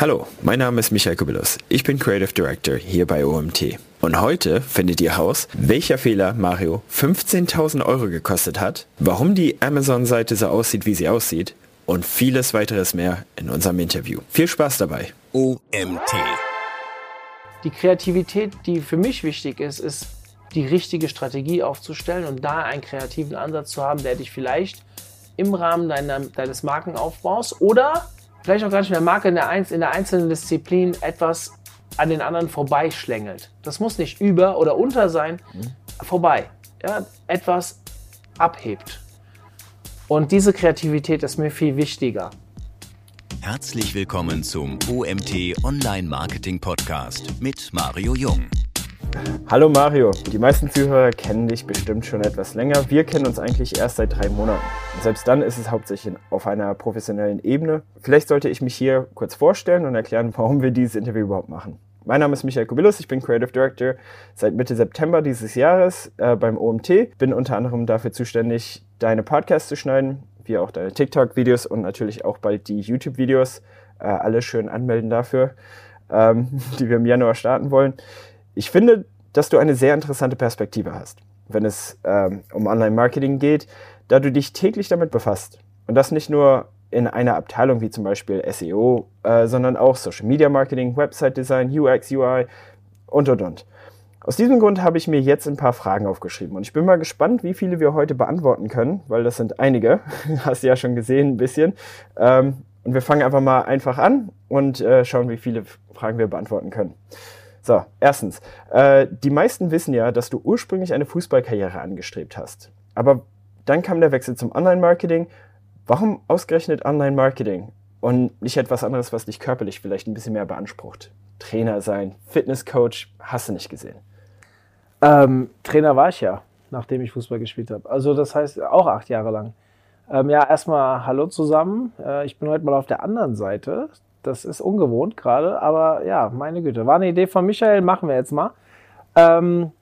Hallo, mein Name ist Michael Kubilus. Ich bin Creative Director hier bei OMT. Und heute findet ihr heraus, welcher Fehler Mario 15.000 Euro gekostet hat, warum die Amazon-Seite so aussieht, wie sie aussieht und vieles weiteres mehr in unserem Interview. Viel Spaß dabei. OMT. Die Kreativität, die für mich wichtig ist, ist die richtige Strategie aufzustellen und da einen kreativen Ansatz zu haben, der dich vielleicht im Rahmen deiner, deines Markenaufbaus oder vielleicht auch gar nicht mehr Marke in der, Einz in der einzelnen Disziplin etwas an den anderen vorbeischlängelt. Das muss nicht über oder unter sein, mhm. vorbei. Ja, etwas abhebt. Und diese Kreativität ist mir viel wichtiger. Herzlich willkommen zum OMT Online Marketing Podcast mit Mario Jung. Hallo Mario, die meisten Zuhörer kennen dich bestimmt schon etwas länger. Wir kennen uns eigentlich erst seit drei Monaten. Und selbst dann ist es hauptsächlich auf einer professionellen Ebene. Vielleicht sollte ich mich hier kurz vorstellen und erklären, warum wir dieses Interview überhaupt machen. Mein Name ist Michael Kubilus, ich bin Creative Director seit Mitte September dieses Jahres äh, beim OMT. Bin unter anderem dafür zuständig, deine Podcasts zu schneiden, wie auch deine TikTok-Videos und natürlich auch bald die YouTube-Videos. Äh, alle schön anmelden dafür, ähm, die wir im Januar starten wollen. Ich finde, dass du eine sehr interessante Perspektive hast, wenn es ähm, um Online-Marketing geht, da du dich täglich damit befasst. Und das nicht nur in einer Abteilung wie zum Beispiel SEO, äh, sondern auch Social Media Marketing, Website Design, UX, UI und und und. Aus diesem Grund habe ich mir jetzt ein paar Fragen aufgeschrieben und ich bin mal gespannt, wie viele wir heute beantworten können, weil das sind einige. Hast du ja schon gesehen ein bisschen. Ähm, und wir fangen einfach mal einfach an und äh, schauen, wie viele Fragen wir beantworten können. So, erstens, äh, die meisten wissen ja, dass du ursprünglich eine Fußballkarriere angestrebt hast. Aber dann kam der Wechsel zum Online-Marketing. Warum ausgerechnet Online-Marketing und nicht etwas anderes, was dich körperlich vielleicht ein bisschen mehr beansprucht? Trainer sein, Fitnesscoach, hast du nicht gesehen? Ähm, Trainer war ich ja, nachdem ich Fußball gespielt habe. Also das heißt auch acht Jahre lang. Ähm, ja, erstmal Hallo zusammen. Äh, ich bin heute mal auf der anderen Seite das ist ungewohnt gerade, aber ja, meine Güte. War eine Idee von Michael, machen wir jetzt mal. Ähm,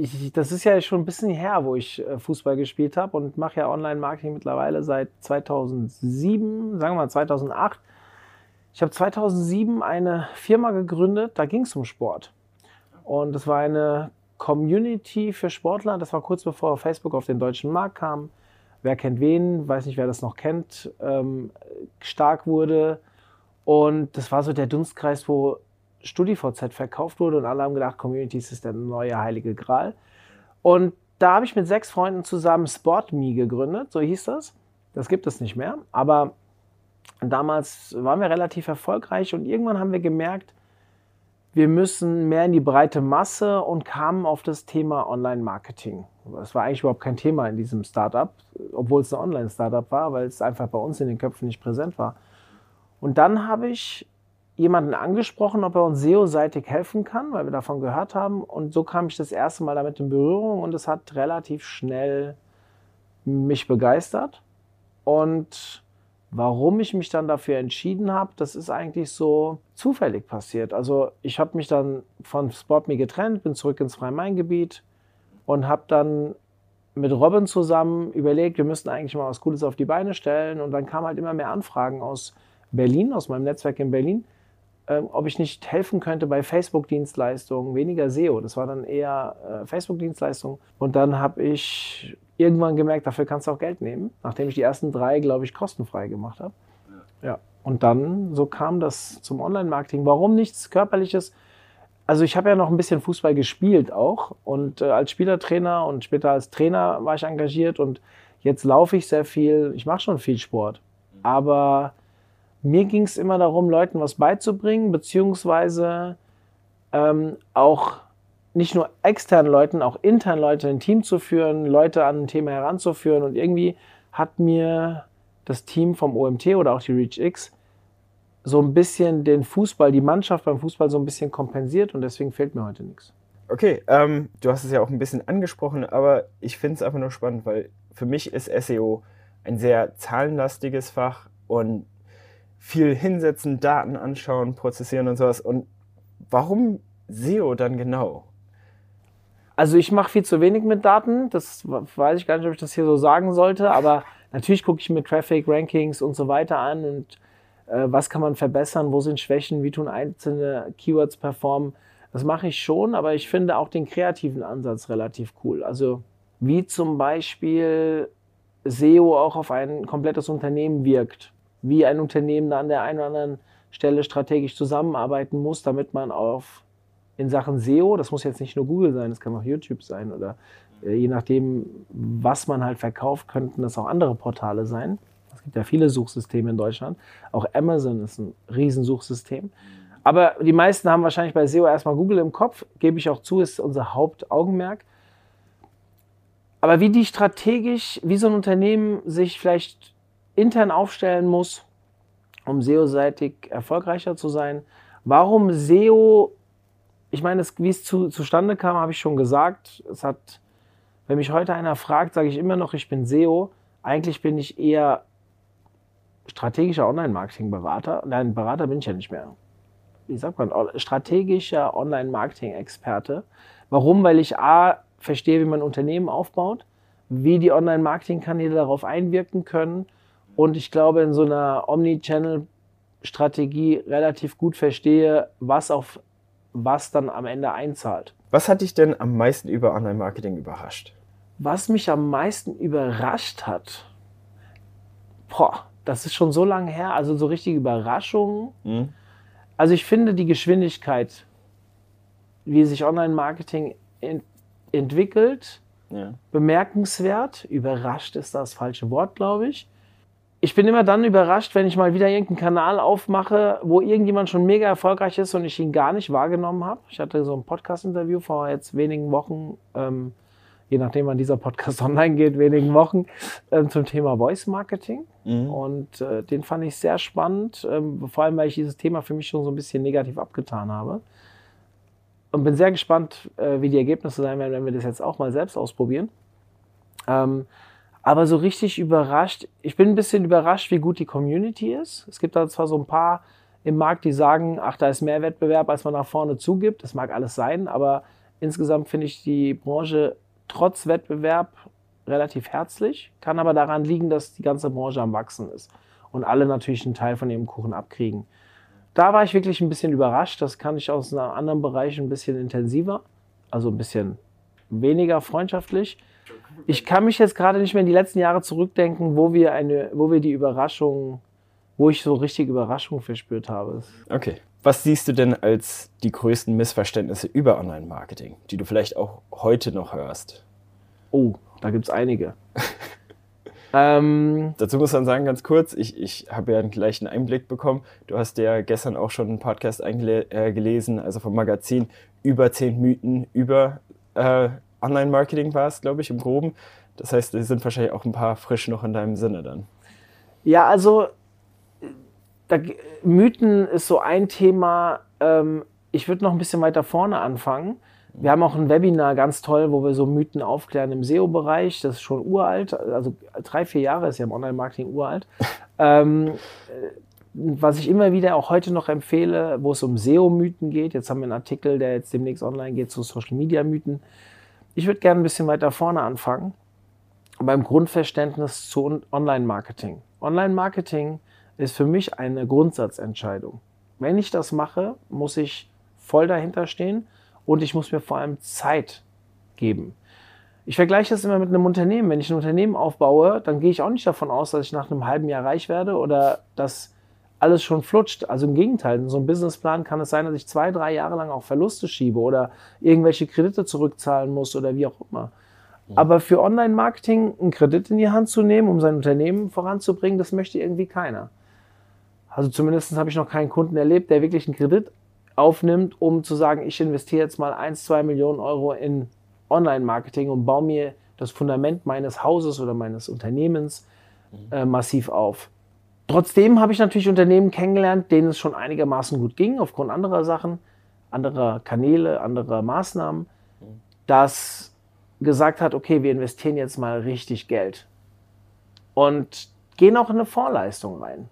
ich, das ist ja schon ein bisschen her, wo ich äh, Fußball gespielt habe und mache ja Online-Marketing mittlerweile seit 2007, sagen wir mal 2008. Ich habe 2007 eine Firma gegründet, da ging es um Sport. Und das war eine Community für Sportler. Das war kurz bevor Facebook auf den deutschen Markt kam. Wer kennt wen, weiß nicht, wer das noch kennt, ähm, stark wurde. Und das war so der Dunstkreis, wo StudiVZ verkauft wurde und alle haben gedacht, Communities ist der neue heilige Gral. Und da habe ich mit sechs Freunden zusammen SportMe gegründet, so hieß das. Das gibt es nicht mehr. Aber damals waren wir relativ erfolgreich und irgendwann haben wir gemerkt, wir müssen mehr in die breite Masse und kamen auf das Thema Online-Marketing. Das war eigentlich überhaupt kein Thema in diesem Startup, obwohl es ein Online-Startup war, weil es einfach bei uns in den Köpfen nicht präsent war. Und dann habe ich jemanden angesprochen, ob er uns SEO-seitig helfen kann, weil wir davon gehört haben. Und so kam ich das erste Mal damit in Berührung und es hat relativ schnell mich begeistert. Und warum ich mich dann dafür entschieden habe, das ist eigentlich so zufällig passiert. Also ich habe mich dann von SportMe getrennt, bin zurück ins Freie-Main-Gebiet, und habe dann mit Robin zusammen überlegt, wir müssten eigentlich mal was Cooles auf die Beine stellen. Und dann kamen halt immer mehr Anfragen aus Berlin, aus meinem Netzwerk in Berlin, äh, ob ich nicht helfen könnte bei Facebook-Dienstleistungen, weniger SEO. Das war dann eher äh, Facebook-Dienstleistungen. Und dann habe ich irgendwann gemerkt, dafür kannst du auch Geld nehmen, nachdem ich die ersten drei, glaube ich, kostenfrei gemacht habe. Ja. ja. Und dann, so kam das zum Online-Marketing. Warum nichts Körperliches? Also ich habe ja noch ein bisschen Fußball gespielt auch und äh, als Spielertrainer und später als Trainer war ich engagiert und jetzt laufe ich sehr viel. Ich mache schon viel Sport, aber mir ging es immer darum, Leuten was beizubringen, beziehungsweise ähm, auch nicht nur externen Leuten, auch internen Leute ein Team zu führen, Leute an ein Thema heranzuführen und irgendwie hat mir das Team vom OMT oder auch die ReachX so ein bisschen den Fußball, die Mannschaft beim Fußball so ein bisschen kompensiert und deswegen fehlt mir heute nichts. Okay, ähm, du hast es ja auch ein bisschen angesprochen, aber ich finde es einfach nur spannend, weil für mich ist SEO ein sehr zahlenlastiges Fach und viel hinsetzen, Daten anschauen, prozessieren und sowas. Und warum SEO dann genau? Also ich mache viel zu wenig mit Daten, das weiß ich gar nicht, ob ich das hier so sagen sollte, aber natürlich gucke ich mir Traffic, Rankings und so weiter an und Äh, was kann man verbessern? Wo sind Schwächen? Wie tun einzelne Keywords performen? Das mache ich schon, aber ich finde auch den kreativen Ansatz relativ cool. Also wie zum Beispiel SEO auch auf ein komplettes Unternehmen wirkt. Wie ein Unternehmen da an der einen oder anderen Stelle strategisch zusammenarbeiten muss, damit man auf in Sachen SEO, das muss jetzt nicht nur Google sein, das kann auch YouTube sein oder äh, je nachdem, was man halt verkauft, könnten das auch andere Portale sein. Es gibt ja viele Suchsysteme in Deutschland. Auch Amazon ist ein Riesensuchsystem. Aber die meisten haben wahrscheinlich bei SEO erstmal Google im Kopf, gebe ich auch zu, ist unser Hauptaugenmerk. Aber wie die strategisch, wie so ein Unternehmen sich vielleicht intern aufstellen muss, um SEO-seitig erfolgreicher zu sein. Warum SEO, ich meine, wie es zu, zustande kam, habe ich schon gesagt. Es hat, wenn mich heute einer fragt, sage ich immer noch, ich bin SEO. Eigentlich bin ich eher strategischer Online-Marketing-Berater. Nein, Berater bin ich ja nicht mehr. Wie sagt man? Strategischer Online-Marketing-Experte. Warum? Weil ich A, verstehe, wie man Unternehmen aufbaut, wie die Online-Marketing-Kanäle darauf einwirken können und ich glaube, in so einer Omni-Channel-Strategie relativ gut verstehe, was auf was dann am Ende einzahlt. Was hat dich denn am meisten über Online-Marketing überrascht? Was mich am meisten überrascht hat, boah, das ist schon so lange her, also so richtige Überraschungen. Mhm. Also ich finde die Geschwindigkeit, wie sich Online-Marketing ent entwickelt, ja. bemerkenswert. Überrascht ist das falsche Wort, glaube ich ich bin immer dann überrascht, wenn ich mal wieder irgendeinen Kanal aufmache, wo irgendjemand schon mega erfolgreich ist und ich ihn gar nicht wahrgenommen habe. Ich hatte so ein Podcast-Interview vor jetzt wenigen Wochen, ähm, je nachdem wann dieser Podcast online geht, wenigen Wochen, ähm, zum Thema Voice Marketing. Mhm. Und äh, den fand ich sehr spannend, ähm, vor allem weil ich dieses Thema für mich schon so ein bisschen negativ abgetan habe. Und bin sehr gespannt, äh, wie die Ergebnisse sein werden, wenn wir das jetzt auch mal selbst ausprobieren. Aber so richtig überrascht, ich bin ein bisschen überrascht, wie gut die Community ist. Es gibt da zwar so ein paar im Markt, die sagen, ach, da ist mehr Wettbewerb, als man nach vorne zugibt. Das mag alles sein, aber insgesamt finde ich die Branche trotz Wettbewerb relativ herzlich. Kann aber daran liegen, dass die ganze Branche am Wachsen ist und alle natürlich einen Teil von ihrem Kuchen abkriegen. Da war ich wirklich ein bisschen überrascht. Das kann ich aus einem anderen Bereich ein bisschen intensiver, also ein bisschen weniger freundschaftlich. Ich kann mich jetzt gerade nicht mehr in die letzten Jahre zurückdenken, wo wir eine, wo wir die Überraschung, wo ich so richtig Überraschung verspürt habe. Okay. Was siehst du denn als die größten Missverständnisse über Online-Marketing, die du vielleicht auch heute noch hörst? Oh, da gibt es einige. ähm, Dazu muss man sagen, ganz kurz, ich, ich habe ja einen gleichen Einblick bekommen. Du hast ja gestern auch schon einen Podcast äh, gelesen, also vom Magazin, über zehn Mythen über äh, Online-Marketing war es, glaube ich, im Groben. Das heißt, die sind wahrscheinlich auch ein paar frisch noch in deinem Sinne dann. Ja, also da, Mythen ist so ein Thema. Ähm, ich würde noch ein bisschen weiter vorne anfangen. Wir haben auch ein Webinar ganz toll, wo wir so Mythen aufklären im SEO-Bereich. Das ist schon uralt, also drei, vier Jahre ist ja im Online-Marketing uralt. ähm, was ich immer wieder auch heute noch empfehle, wo es um SEO-Mythen geht. Jetzt haben wir einen Artikel, der jetzt demnächst online geht zu Social-Media-Mythen. Ich würde gerne ein bisschen weiter vorne anfangen, beim Grundverständnis zu Online-Marketing. Online-Marketing ist für mich eine Grundsatzentscheidung. Wenn ich das mache, muss ich voll dahinter stehen und ich muss mir vor allem Zeit geben. Ich vergleiche das immer mit einem Unternehmen. Wenn ich ein Unternehmen aufbaue, dann gehe ich auch nicht davon aus, dass ich nach einem halben Jahr reich werde oder dass alles schon flutscht. Also im Gegenteil, in so einem Businessplan kann es sein, dass ich zwei, drei Jahre lang auch Verluste schiebe oder irgendwelche Kredite zurückzahlen muss oder wie auch immer. Ja. Aber für Online-Marketing einen Kredit in die Hand zu nehmen, um sein Unternehmen voranzubringen, das möchte irgendwie keiner. Also zumindest habe ich noch keinen Kunden erlebt, der wirklich einen Kredit aufnimmt, um zu sagen, ich investiere jetzt mal 1, 2 Millionen Euro in Online-Marketing und baue mir das Fundament meines Hauses oder meines Unternehmens mhm. äh, massiv auf. Trotzdem habe ich natürlich Unternehmen kennengelernt, denen es schon einigermaßen gut ging, aufgrund anderer Sachen, anderer Kanäle, anderer Maßnahmen, das gesagt hat, okay, wir investieren jetzt mal richtig Geld und gehen auch in eine Vorleistung rein.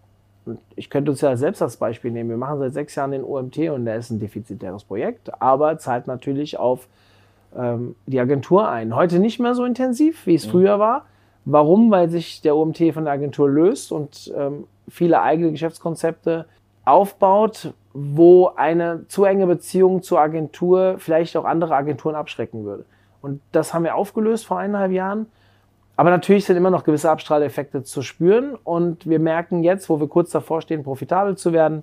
Und ich könnte uns ja selbst als Beispiel nehmen. Wir machen seit sechs Jahren den OMT und der ist ein defizitäres Projekt, aber zahlt natürlich auf ähm, die Agentur ein. Heute nicht mehr so intensiv, wie es mhm. früher war, Warum? Weil sich der OMT von der Agentur löst und ähm, viele eigene Geschäftskonzepte aufbaut, wo eine zu enge Beziehung zur Agentur vielleicht auch andere Agenturen abschrecken würde. Und das haben wir aufgelöst vor eineinhalb Jahren. Aber natürlich sind immer noch gewisse Abstrahleffekte zu spüren. Und wir merken jetzt, wo wir kurz davor stehen, profitabel zu werden,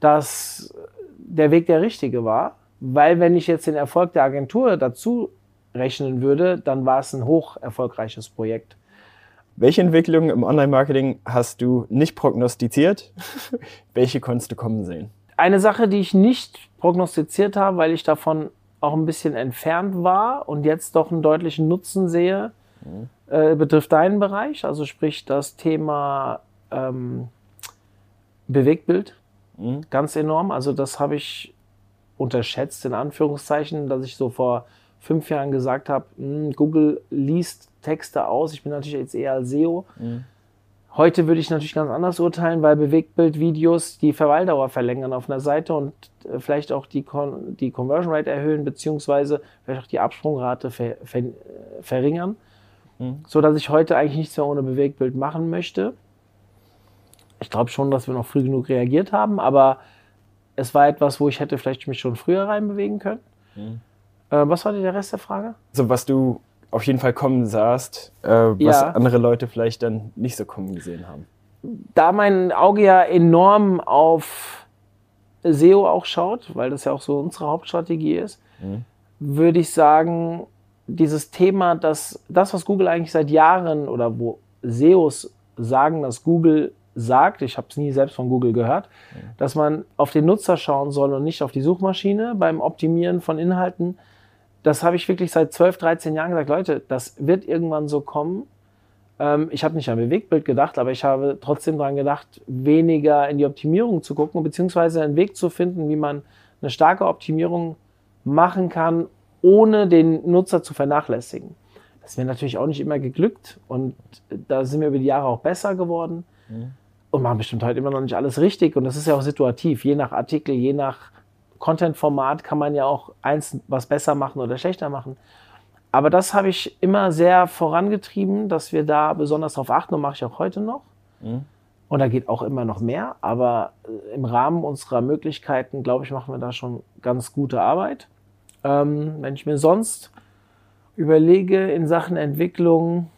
dass der Weg der richtige war. Weil wenn ich jetzt den Erfolg der Agentur dazu rechnen würde, dann war es ein hoch erfolgreiches Projekt. Welche Entwicklungen im Online-Marketing hast du nicht prognostiziert? Welche konntest du kommen sehen? Eine Sache, die ich nicht prognostiziert habe, weil ich davon auch ein bisschen entfernt war und jetzt doch einen deutlichen Nutzen sehe, mhm. äh, betrifft deinen Bereich, also sprich das Thema ähm, Bewegtbild. Mhm. Ganz enorm. Also das habe ich unterschätzt, in Anführungszeichen, dass ich so vor fünf Jahren gesagt habe, hm, Google liest Texte aus. Ich bin natürlich jetzt eher als SEO. Mhm. Heute würde ich natürlich ganz anders urteilen, weil Bewegtbildvideos die Verweildauer verlängern auf einer Seite und äh, vielleicht auch die, Con die Conversion Rate erhöhen, beziehungsweise vielleicht auch die Absprungrate ver ver verringern. Mhm. So dass ich heute eigentlich nichts mehr ohne Bewegtbild machen möchte. Ich glaube schon, dass wir noch früh genug reagiert haben, aber es war etwas, wo ich hätte vielleicht mich schon früher reinbewegen können. Mhm. Äh, was war denn der Rest der Frage? So, was du auf jeden Fall kommen sahst, äh, was ja. andere Leute vielleicht dann nicht so kommen gesehen haben. Da mein Auge ja enorm auf SEO auch schaut, weil das ja auch so unsere Hauptstrategie ist, mhm. würde ich sagen, dieses Thema, dass das, was Google eigentlich seit Jahren oder wo SEOs sagen, dass Google sagt, ich habe es nie selbst von Google gehört, mhm. dass man auf den Nutzer schauen soll und nicht auf die Suchmaschine beim Optimieren von Inhalten, das habe ich wirklich seit 12, 13 Jahren gesagt, Leute, das wird irgendwann so kommen. Ähm, ich habe nicht an Bewegtbild gedacht, aber ich habe trotzdem daran gedacht, weniger in die Optimierung zu gucken, beziehungsweise einen Weg zu finden, wie man eine starke Optimierung machen kann, ohne den Nutzer zu vernachlässigen. Das ist mir natürlich auch nicht immer geglückt und da sind wir über die Jahre auch besser geworden mhm. und machen bestimmt heute immer noch nicht alles richtig und das ist ja auch situativ, je nach Artikel, je nach Content-Format kann man ja auch eins was besser machen oder schlechter machen. Aber das habe ich immer sehr vorangetrieben, dass wir da besonders darauf achten und mache ich auch heute noch. Mhm. Und da geht auch immer noch mehr, aber äh, im Rahmen unserer Möglichkeiten, glaube ich, machen wir da schon ganz gute Arbeit. Ähm, wenn ich mir sonst überlege in Sachen Entwicklung,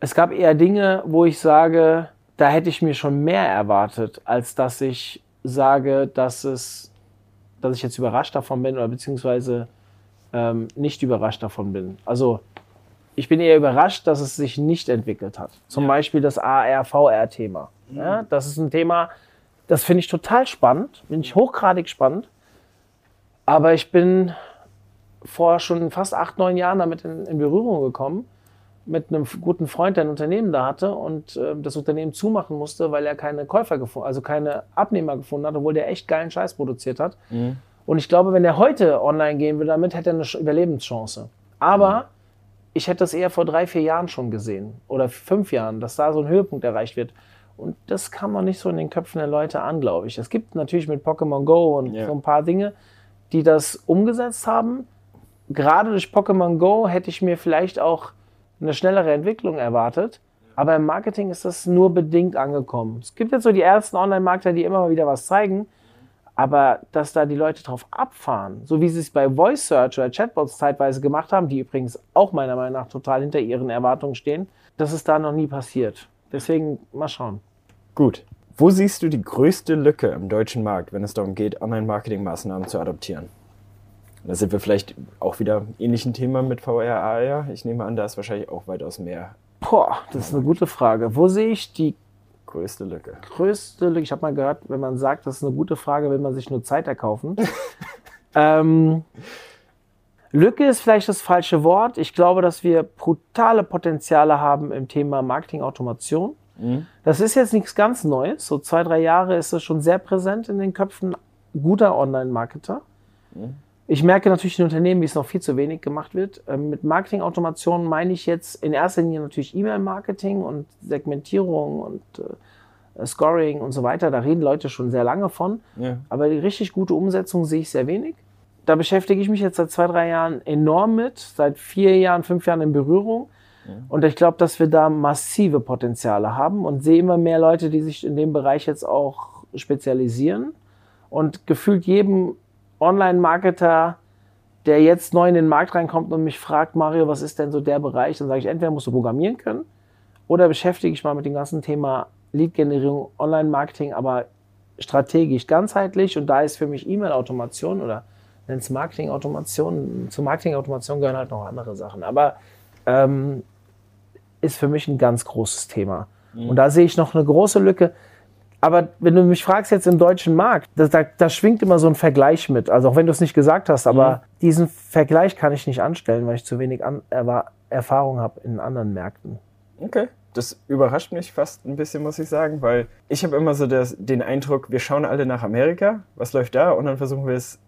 es gab eher Dinge, wo ich sage, da hätte ich mir schon mehr erwartet, als dass ich sage, dass es dass ich jetzt überrascht davon bin oder beziehungsweise ähm, nicht überrascht davon bin. Also ich bin eher überrascht, dass es sich nicht entwickelt hat. Zum ja. Beispiel das AR-VR-Thema. Mhm. Ja, das ist ein Thema, das finde ich total spannend, bin ich hochgradig spannend. Aber ich bin vor schon fast acht, neun Jahren damit in, in Berührung gekommen mit einem guten Freund, der ein Unternehmen da hatte und äh, das Unternehmen zumachen musste, weil er keine Käufer gefunden, also keine Abnehmer gefunden hat, obwohl der echt geilen Scheiß produziert hat. Mhm. Und ich glaube, wenn er heute online gehen würde, damit hätte er eine Überlebenschance. Aber mhm. ich hätte das eher vor drei, vier Jahren schon gesehen oder fünf Jahren, dass da so ein Höhepunkt erreicht wird. Und das kam noch nicht so in den Köpfen der Leute an, glaube ich. Es gibt natürlich mit Pokémon Go und yeah. so ein paar Dinge, die das umgesetzt haben. Gerade durch Pokémon Go hätte ich mir vielleicht auch eine schnellere Entwicklung erwartet. Aber im Marketing ist das nur bedingt angekommen. Es gibt jetzt so die ersten Online-Marketer, die immer mal wieder was zeigen. Aber dass da die Leute drauf abfahren, so wie sie es bei Voice Search oder Chatbots zeitweise gemacht haben, die übrigens auch meiner Meinung nach total hinter ihren Erwartungen stehen, das ist da noch nie passiert. Deswegen mal schauen. Gut. Wo siehst du die größte Lücke im deutschen Markt, wenn es darum geht, Online-Marketing-Maßnahmen zu adoptieren? Da sind wir vielleicht auch wieder ähnlichen Thema mit VR, AR. Ich nehme an, da ist wahrscheinlich auch weitaus mehr. Boah, das ist eine gute Frage. Wo sehe ich die größte Lücke? Größte Lücke. Ich habe mal gehört, wenn man sagt, das ist eine gute Frage, will man sich nur Zeit erkaufen. ähm, Lücke ist vielleicht das falsche Wort. Ich glaube, dass wir brutale Potenziale haben im Thema Marketing-Automation. Mhm. Das ist jetzt nichts ganz Neues. So zwei, drei Jahre ist es schon sehr präsent in den Köpfen guter Online-Marketer. Mhm. Ich merke natürlich in Unternehmen, wie es noch viel zu wenig gemacht wird. Ähm, mit Marketingautomation meine ich jetzt in erster Linie natürlich E-Mail-Marketing und Segmentierung und äh, Scoring und so weiter. Da reden Leute schon sehr lange von. Ja. Aber die richtig gute Umsetzung sehe ich sehr wenig. Da beschäftige ich mich jetzt seit zwei, drei Jahren enorm mit, seit vier Jahren, fünf Jahren in Berührung. Und ich glaube, dass wir da massive Potenziale haben und sehe immer mehr Leute, die sich in dem Bereich jetzt auch spezialisieren. Und gefühlt jedem Online-Marketer, der jetzt neu in den Markt reinkommt und mich fragt, Mario, was ist denn so der Bereich? Dann sage ich, entweder musst du programmieren können oder beschäftige ich mal mit dem ganzen Thema Lead-Generierung, Online-Marketing, aber strategisch, ganzheitlich. Und da ist für mich E-Mail-Automation oder nennt es Marketing-Automation. Zu Marketing-Automation gehören halt noch andere Sachen. Aber ähm, ist für mich ein ganz großes Thema. Mhm. Und da sehe ich noch eine große Lücke. Aber wenn du mich fragst jetzt im deutschen Markt, da, da, da schwingt immer so ein Vergleich mit. Also auch wenn du es nicht gesagt hast, aber mhm. diesen Vergleich kann ich nicht anstellen, weil ich zu wenig an, Erfahrung habe in anderen Märkten. Okay. Das überrascht mich fast ein bisschen, muss ich sagen, weil ich habe immer so das, den Eindruck, wir schauen alle nach Amerika, was läuft da und dann versuchen wir es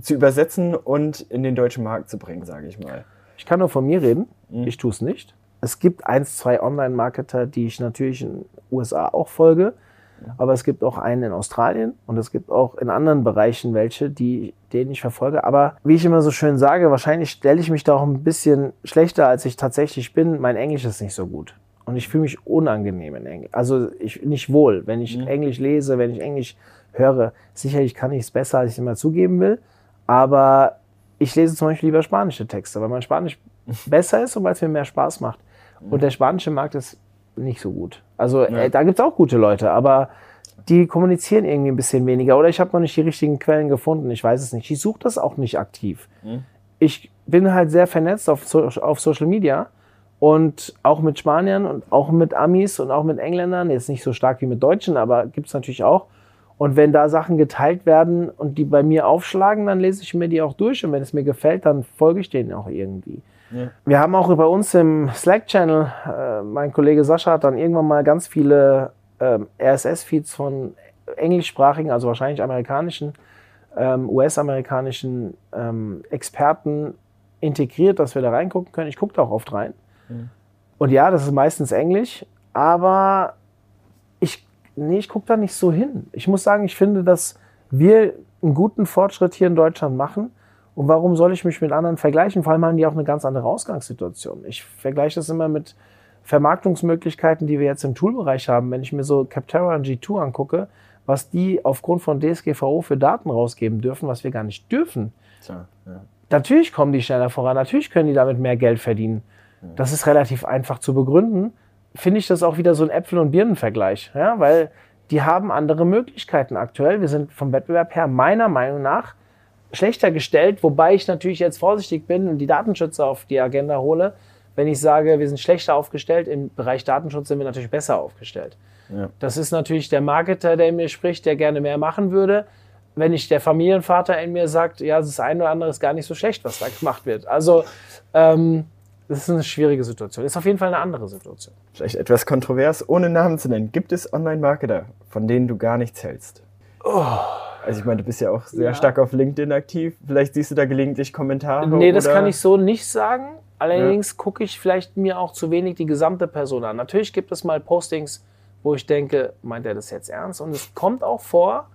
zu übersetzen und in den deutschen Markt zu bringen, sage ich mal. Ich kann nur von mir reden, mhm. ich tue es nicht. Es gibt eins, zwei Online-Marketer, die ich natürlich in den USA auch folge, aber es gibt auch einen in Australien und es gibt auch in anderen Bereichen welche, die, denen ich verfolge. Aber wie ich immer so schön sage, wahrscheinlich stelle ich mich da auch ein bisschen schlechter, als ich tatsächlich bin. Mein Englisch ist nicht so gut. Und ich fühle mich unangenehm in Englisch. Also ich nicht wohl, wenn ich mhm. Englisch lese, wenn ich Englisch höre. Sicherlich kann ich es besser, als ich immer zugeben will. Aber ich lese zum Beispiel lieber spanische Texte, weil mein Spanisch besser ist und weil es mir mehr Spaß macht. Und der spanische Markt ist nicht so gut. Also ja. äh, da gibt es auch gute Leute, aber die kommunizieren irgendwie ein bisschen weniger. Oder ich habe noch nicht die richtigen Quellen gefunden. Ich weiß es nicht. Ich suche das auch nicht aktiv. Mhm. Ich bin halt sehr vernetzt auf, so auf Social Media und auch mit Spaniern und auch mit Amis und auch mit Engländern. Jetzt nicht so stark wie mit Deutschen, aber gibt es natürlich auch. Und wenn da Sachen geteilt werden und die bei mir aufschlagen, dann lese ich mir die auch durch. Und wenn es mir gefällt, dann folge ich denen auch irgendwie. Ja. Wir haben auch bei uns im Slack-Channel, äh, mein Kollege Sascha hat dann irgendwann mal ganz viele ähm, RSS-Feeds von englischsprachigen, also wahrscheinlich amerikanischen, ähm, US-amerikanischen ähm, Experten integriert, dass wir da reingucken können. Ich gucke da auch oft rein. Mhm. Und ja, das ist meistens Englisch, aber ich, nee, ich gucke da nicht so hin. Ich muss sagen, ich finde, dass wir einen guten Fortschritt hier in Deutschland machen. Und warum soll ich mich mit anderen vergleichen? Vor allem haben die auch eine ganz andere Ausgangssituation. Ich vergleiche das immer mit Vermarktungsmöglichkeiten, die wir jetzt im Toolbereich haben. Wenn ich mir so Capterra und G2 angucke, was die aufgrund von DSGVO für Daten rausgeben dürfen, was wir gar nicht dürfen. Tja, ja. Natürlich kommen die schneller voran, natürlich können die damit mehr Geld verdienen. Ja. Das ist relativ einfach zu begründen. Finde ich das auch wieder so ein Äpfel- und Birnenvergleich, ja, weil die haben andere Möglichkeiten aktuell. Wir sind vom Wettbewerb her meiner Meinung nach schlechter gestellt, wobei ich natürlich jetzt vorsichtig bin und die Datenschützer auf die Agenda hole. Wenn ich sage, wir sind schlechter aufgestellt, im Bereich Datenschutz sind wir natürlich besser aufgestellt. Ja. Das ist natürlich der Marketer, der in mir spricht, der gerne mehr machen würde. Wenn ich der Familienvater in mir sagt, ja, das eine oder andere ist gar nicht so schlecht, was da gemacht wird. Also, ähm, das ist eine schwierige Situation. Das ist auf jeden Fall eine andere Situation. Vielleicht etwas kontrovers, ohne Namen zu nennen. Gibt es Online-Marketer, von denen du gar nichts hältst? Oh. Also ich meine, du bist ja auch sehr ja. stark auf LinkedIn aktiv. Vielleicht siehst du da gelegentlich Kommentare. Nee, das kann ich so nicht sagen. Allerdings ja. gucke ich vielleicht mir auch zu wenig die gesamte Person an. Natürlich gibt es mal Postings, wo ich denke, meint er das jetzt ernst? Und es kommt auch vor,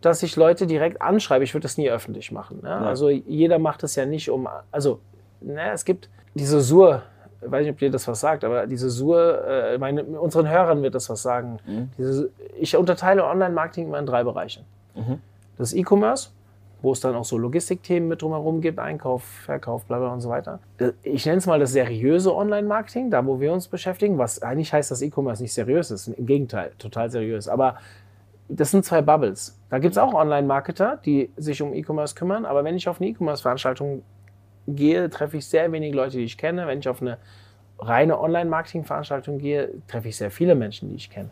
dass ich Leute direkt anschreibe. Ich würde das nie öffentlich machen. Ne? Ja. Also jeder macht es ja nicht um. Also ne, es gibt diese Sur ich weiß nicht, ob dir das was sagt, aber diese Sur, äh, meine, unseren Hörern wird das was sagen. Mhm. Diese, ich unterteile Online-Marketing immer in drei Bereiche. Mhm. Das E-Commerce, wo es dann auch so Logistikthemen mit drumherum gibt, Einkauf, Verkauf, bla bla und so weiter. Ich nenne es mal das seriöse Online-Marketing, da wo wir uns beschäftigen, was eigentlich heißt, dass E-Commerce nicht seriös ist. Im Gegenteil, total seriös. Aber das sind zwei Bubbles. Da gibt es auch Online-Marketer, die sich um E-Commerce kümmern, aber wenn ich auf eine E-Commerce-Veranstaltung gehe, treffe ich sehr wenig Leute, die ich kenne. Wenn ich auf eine reine Online-Marketing-Veranstaltung gehe, treffe ich sehr viele Menschen, die ich kenne.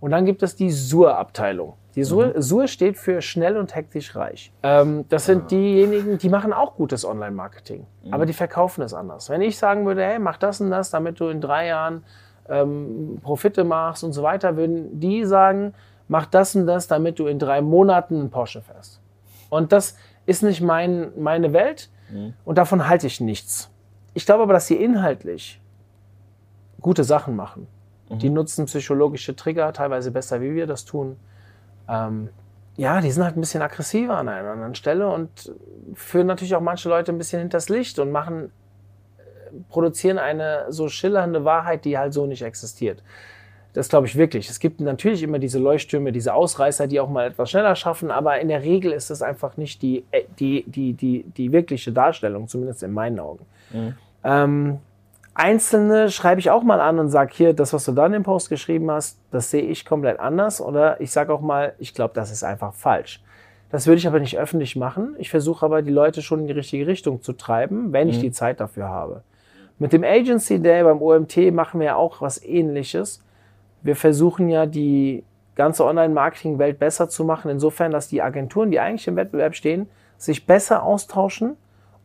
Und dann gibt es die SUR-Abteilung. Die SUR, mhm. SUR, steht für schnell und hektisch reich. Ähm, das sind ah. diejenigen, die machen auch gutes Online-Marketing, mhm. aber die verkaufen es anders. Wenn ich sagen würde, hey, mach das und das, damit du in drei Jahren ähm, Profite machst und so weiter, würden die sagen, mach das und das, damit du in drei Monaten einen Porsche fährst. Und das ist nicht mein, meine Welt mhm. und davon halte ich nichts. Ich glaube aber, dass sie inhaltlich gute Sachen machen. Die mhm. nutzen psychologische Trigger teilweise besser, wie wir das tun. Ähm, ja, die sind halt ein bisschen aggressiver an einer anderen Stelle und führen natürlich auch manche Leute ein bisschen hinters Licht und machen produzieren eine so schillernde Wahrheit, die halt so nicht existiert. Das glaube ich wirklich. Es gibt natürlich immer diese Leuchttürme, diese Ausreißer, die auch mal etwas schneller schaffen, aber in der Regel ist es einfach nicht die, äh, die, die, die, die wirkliche Darstellung, zumindest in meinen Augen. Mhm. Ähm, Einzelne schreibe ich auch mal an und sage hier, das, was du da in dem Post geschrieben hast, das sehe ich komplett anders. Oder ich sage auch mal, ich glaube, das ist einfach falsch. Das würde ich aber nicht öffentlich machen. Ich versuche aber, die Leute schon in die richtige Richtung zu treiben, wenn ich mhm. die Zeit dafür habe. Mit dem Agency Day beim OMT machen wir ja auch was ähnliches. Wir versuchen ja, die ganze Online-Marketing-Welt besser zu machen, insofern, dass die Agenturen, die eigentlich im Wettbewerb stehen, sich besser austauschen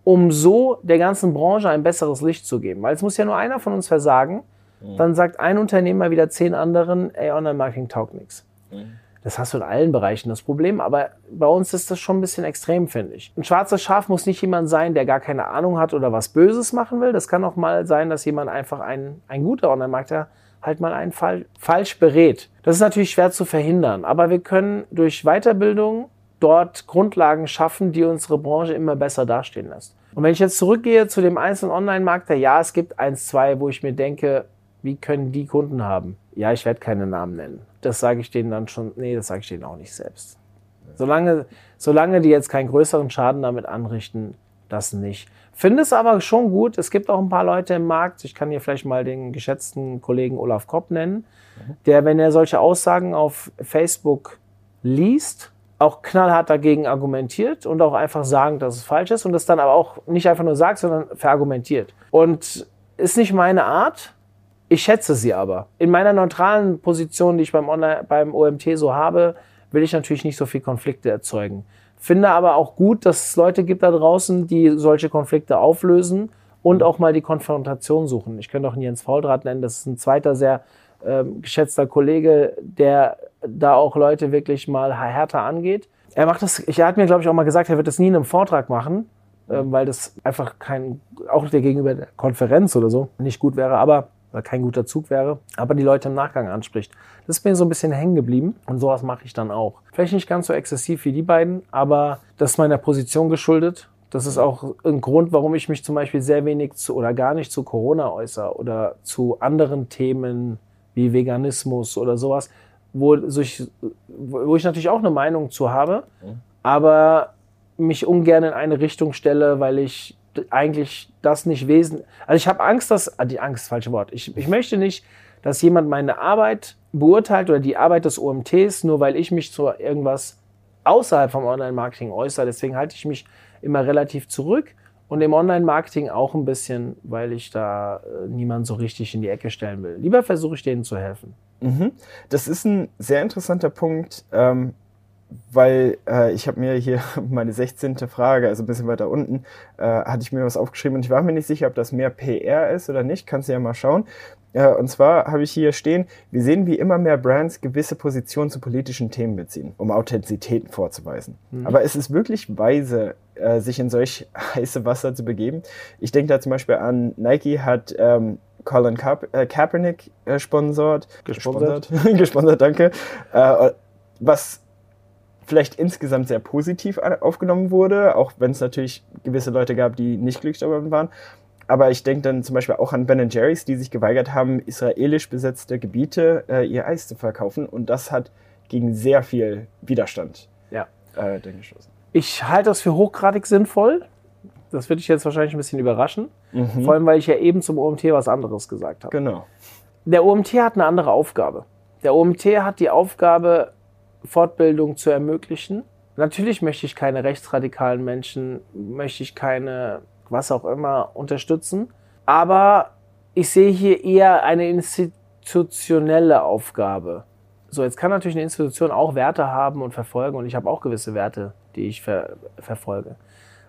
um so der ganzen Branche ein besseres Licht zu geben. Weil es muss ja nur einer von uns versagen, mhm. dann sagt ein Unternehmer wieder zehn anderen, ey, Online-Marketing taugt nichts. Mhm. Das hast du in allen Bereichen das Problem, aber bei uns ist das schon ein bisschen extrem, finde ich. Ein schwarzes Schaf muss nicht jemand sein, der gar keine Ahnung hat oder was Böses machen will. Das kann auch mal sein, dass jemand einfach ein, ein guter Online-Marketer halt mal einen Fall falsch berät. Das ist natürlich schwer zu verhindern, aber wir können durch Weiterbildung dort Grundlagen schaffen, die unsere Branche immer besser dastehen lässt. Und wenn ich jetzt zurückgehe zu dem einzelnen Online-Markt, ja, es gibt eins, zwei, wo ich mir denke, wie können die Kunden haben? Ja, ich werde keine Namen nennen. Das sage ich denen dann schon, nee, das sage ich denen auch nicht selbst. Solange, solange die jetzt keinen größeren Schaden damit anrichten, das nicht. Finde es aber schon gut. Es gibt auch ein paar Leute im Markt. Ich kann hier vielleicht mal den geschätzten Kollegen Olaf Kopp nennen, der, wenn er solche Aussagen auf Facebook liest, auch knallhart dagegen argumentiert und auch einfach sagen, dass es falsch ist und das dann aber auch nicht einfach nur sagt, sondern verargumentiert. Und ist nicht meine Art. Ich schätze sie aber. In meiner neutralen Position, die ich beim, Online, beim OMT so habe, will ich natürlich nicht so viel Konflikte erzeugen. Finde aber auch gut, dass es Leute gibt da draußen, die solche Konflikte auflösen und auch mal die Konfrontation suchen. Ich könnte auch einen Jens Fauldraht nennen, das ist ein zweiter sehr ähm, geschätzter Kollege, der da auch Leute wirklich mal härter angeht. Er macht das, er hat mir, glaube ich, auch mal gesagt, er wird das nie in einem Vortrag machen, äh, weil das einfach kein, auch der gegenüber der Konferenz oder so, nicht gut wäre, aber kein guter Zug wäre, aber die Leute im Nachgang anspricht. Das ist mir so ein bisschen hängen geblieben und sowas mache ich dann auch. Vielleicht nicht ganz so exzessiv wie die beiden, aber das ist meiner Position geschuldet. Das ist auch ein Grund, warum ich mich zum Beispiel sehr wenig zu oder gar nicht zu Corona äußere oder zu anderen Themen wie Veganismus oder sowas, wo, ich, wo ich natürlich auch eine Meinung zu habe, mhm. aber mich ungern in eine Richtung stelle, weil ich eigentlich das nicht wesentlich. Also ich habe Angst, dass. Ah, die Angst, falsche Wort. Ich, ich möchte nicht, dass jemand meine Arbeit beurteilt oder die Arbeit des OMTs, nur weil ich mich zu irgendwas außerhalb vom Online-Marketing äußere. Deswegen halte ich mich immer relativ zurück. Und im Online-Marketing auch ein bisschen, weil ich da äh, niemanden so richtig in die Ecke stellen will. Lieber versuche ich denen zu helfen. Mhm. Das ist ein sehr interessanter Punkt, ähm, weil äh, ich habe mir hier meine 16. Frage, also ein bisschen weiter unten, äh, hatte ich mir was aufgeschrieben und ich war mir nicht sicher, ob das mehr PR ist oder nicht. Kannst du ja mal schauen. Äh, und zwar habe ich hier stehen, wir sehen, wie immer mehr Brands gewisse Positionen zu politischen Themen beziehen, um Authentizitäten vorzuweisen. Mhm. Aber es ist wirklich weise, äh, sich in solch heiße Wasser zu begeben. Ich denke da zum Beispiel an Nike hat ähm, Colin Ka äh, Kaepernick äh, sponsort. Gesponsert. Gesponsert, danke. Äh, was vielleicht insgesamt sehr positiv aufgenommen wurde, auch wenn es natürlich gewisse Leute gab, die nicht glücklich darüber waren. Aber ich denke dann zum Beispiel auch an Ben Jerry's, die sich geweigert haben, israelisch besetzte Gebiete äh, ihr Eis zu verkaufen. Und das hat gegen sehr viel Widerstand ja. äh, gestoßen. Ich halte das für hochgradig sinnvoll. Das würde ich jetzt wahrscheinlich ein bisschen überraschen. Mhm. Vor allem, weil ich ja eben zum OMT was anderes gesagt habe. Genau. Der OMT hat eine andere Aufgabe. Der OMT hat die Aufgabe, Fortbildung zu ermöglichen. Natürlich möchte ich keine rechtsradikalen Menschen, möchte ich keine, was auch immer, unterstützen. Aber ich sehe hier eher eine institutionelle Aufgabe. So, jetzt kann natürlich eine Institution auch Werte haben und verfolgen und ich habe auch gewisse Werte, die ich ver verfolge.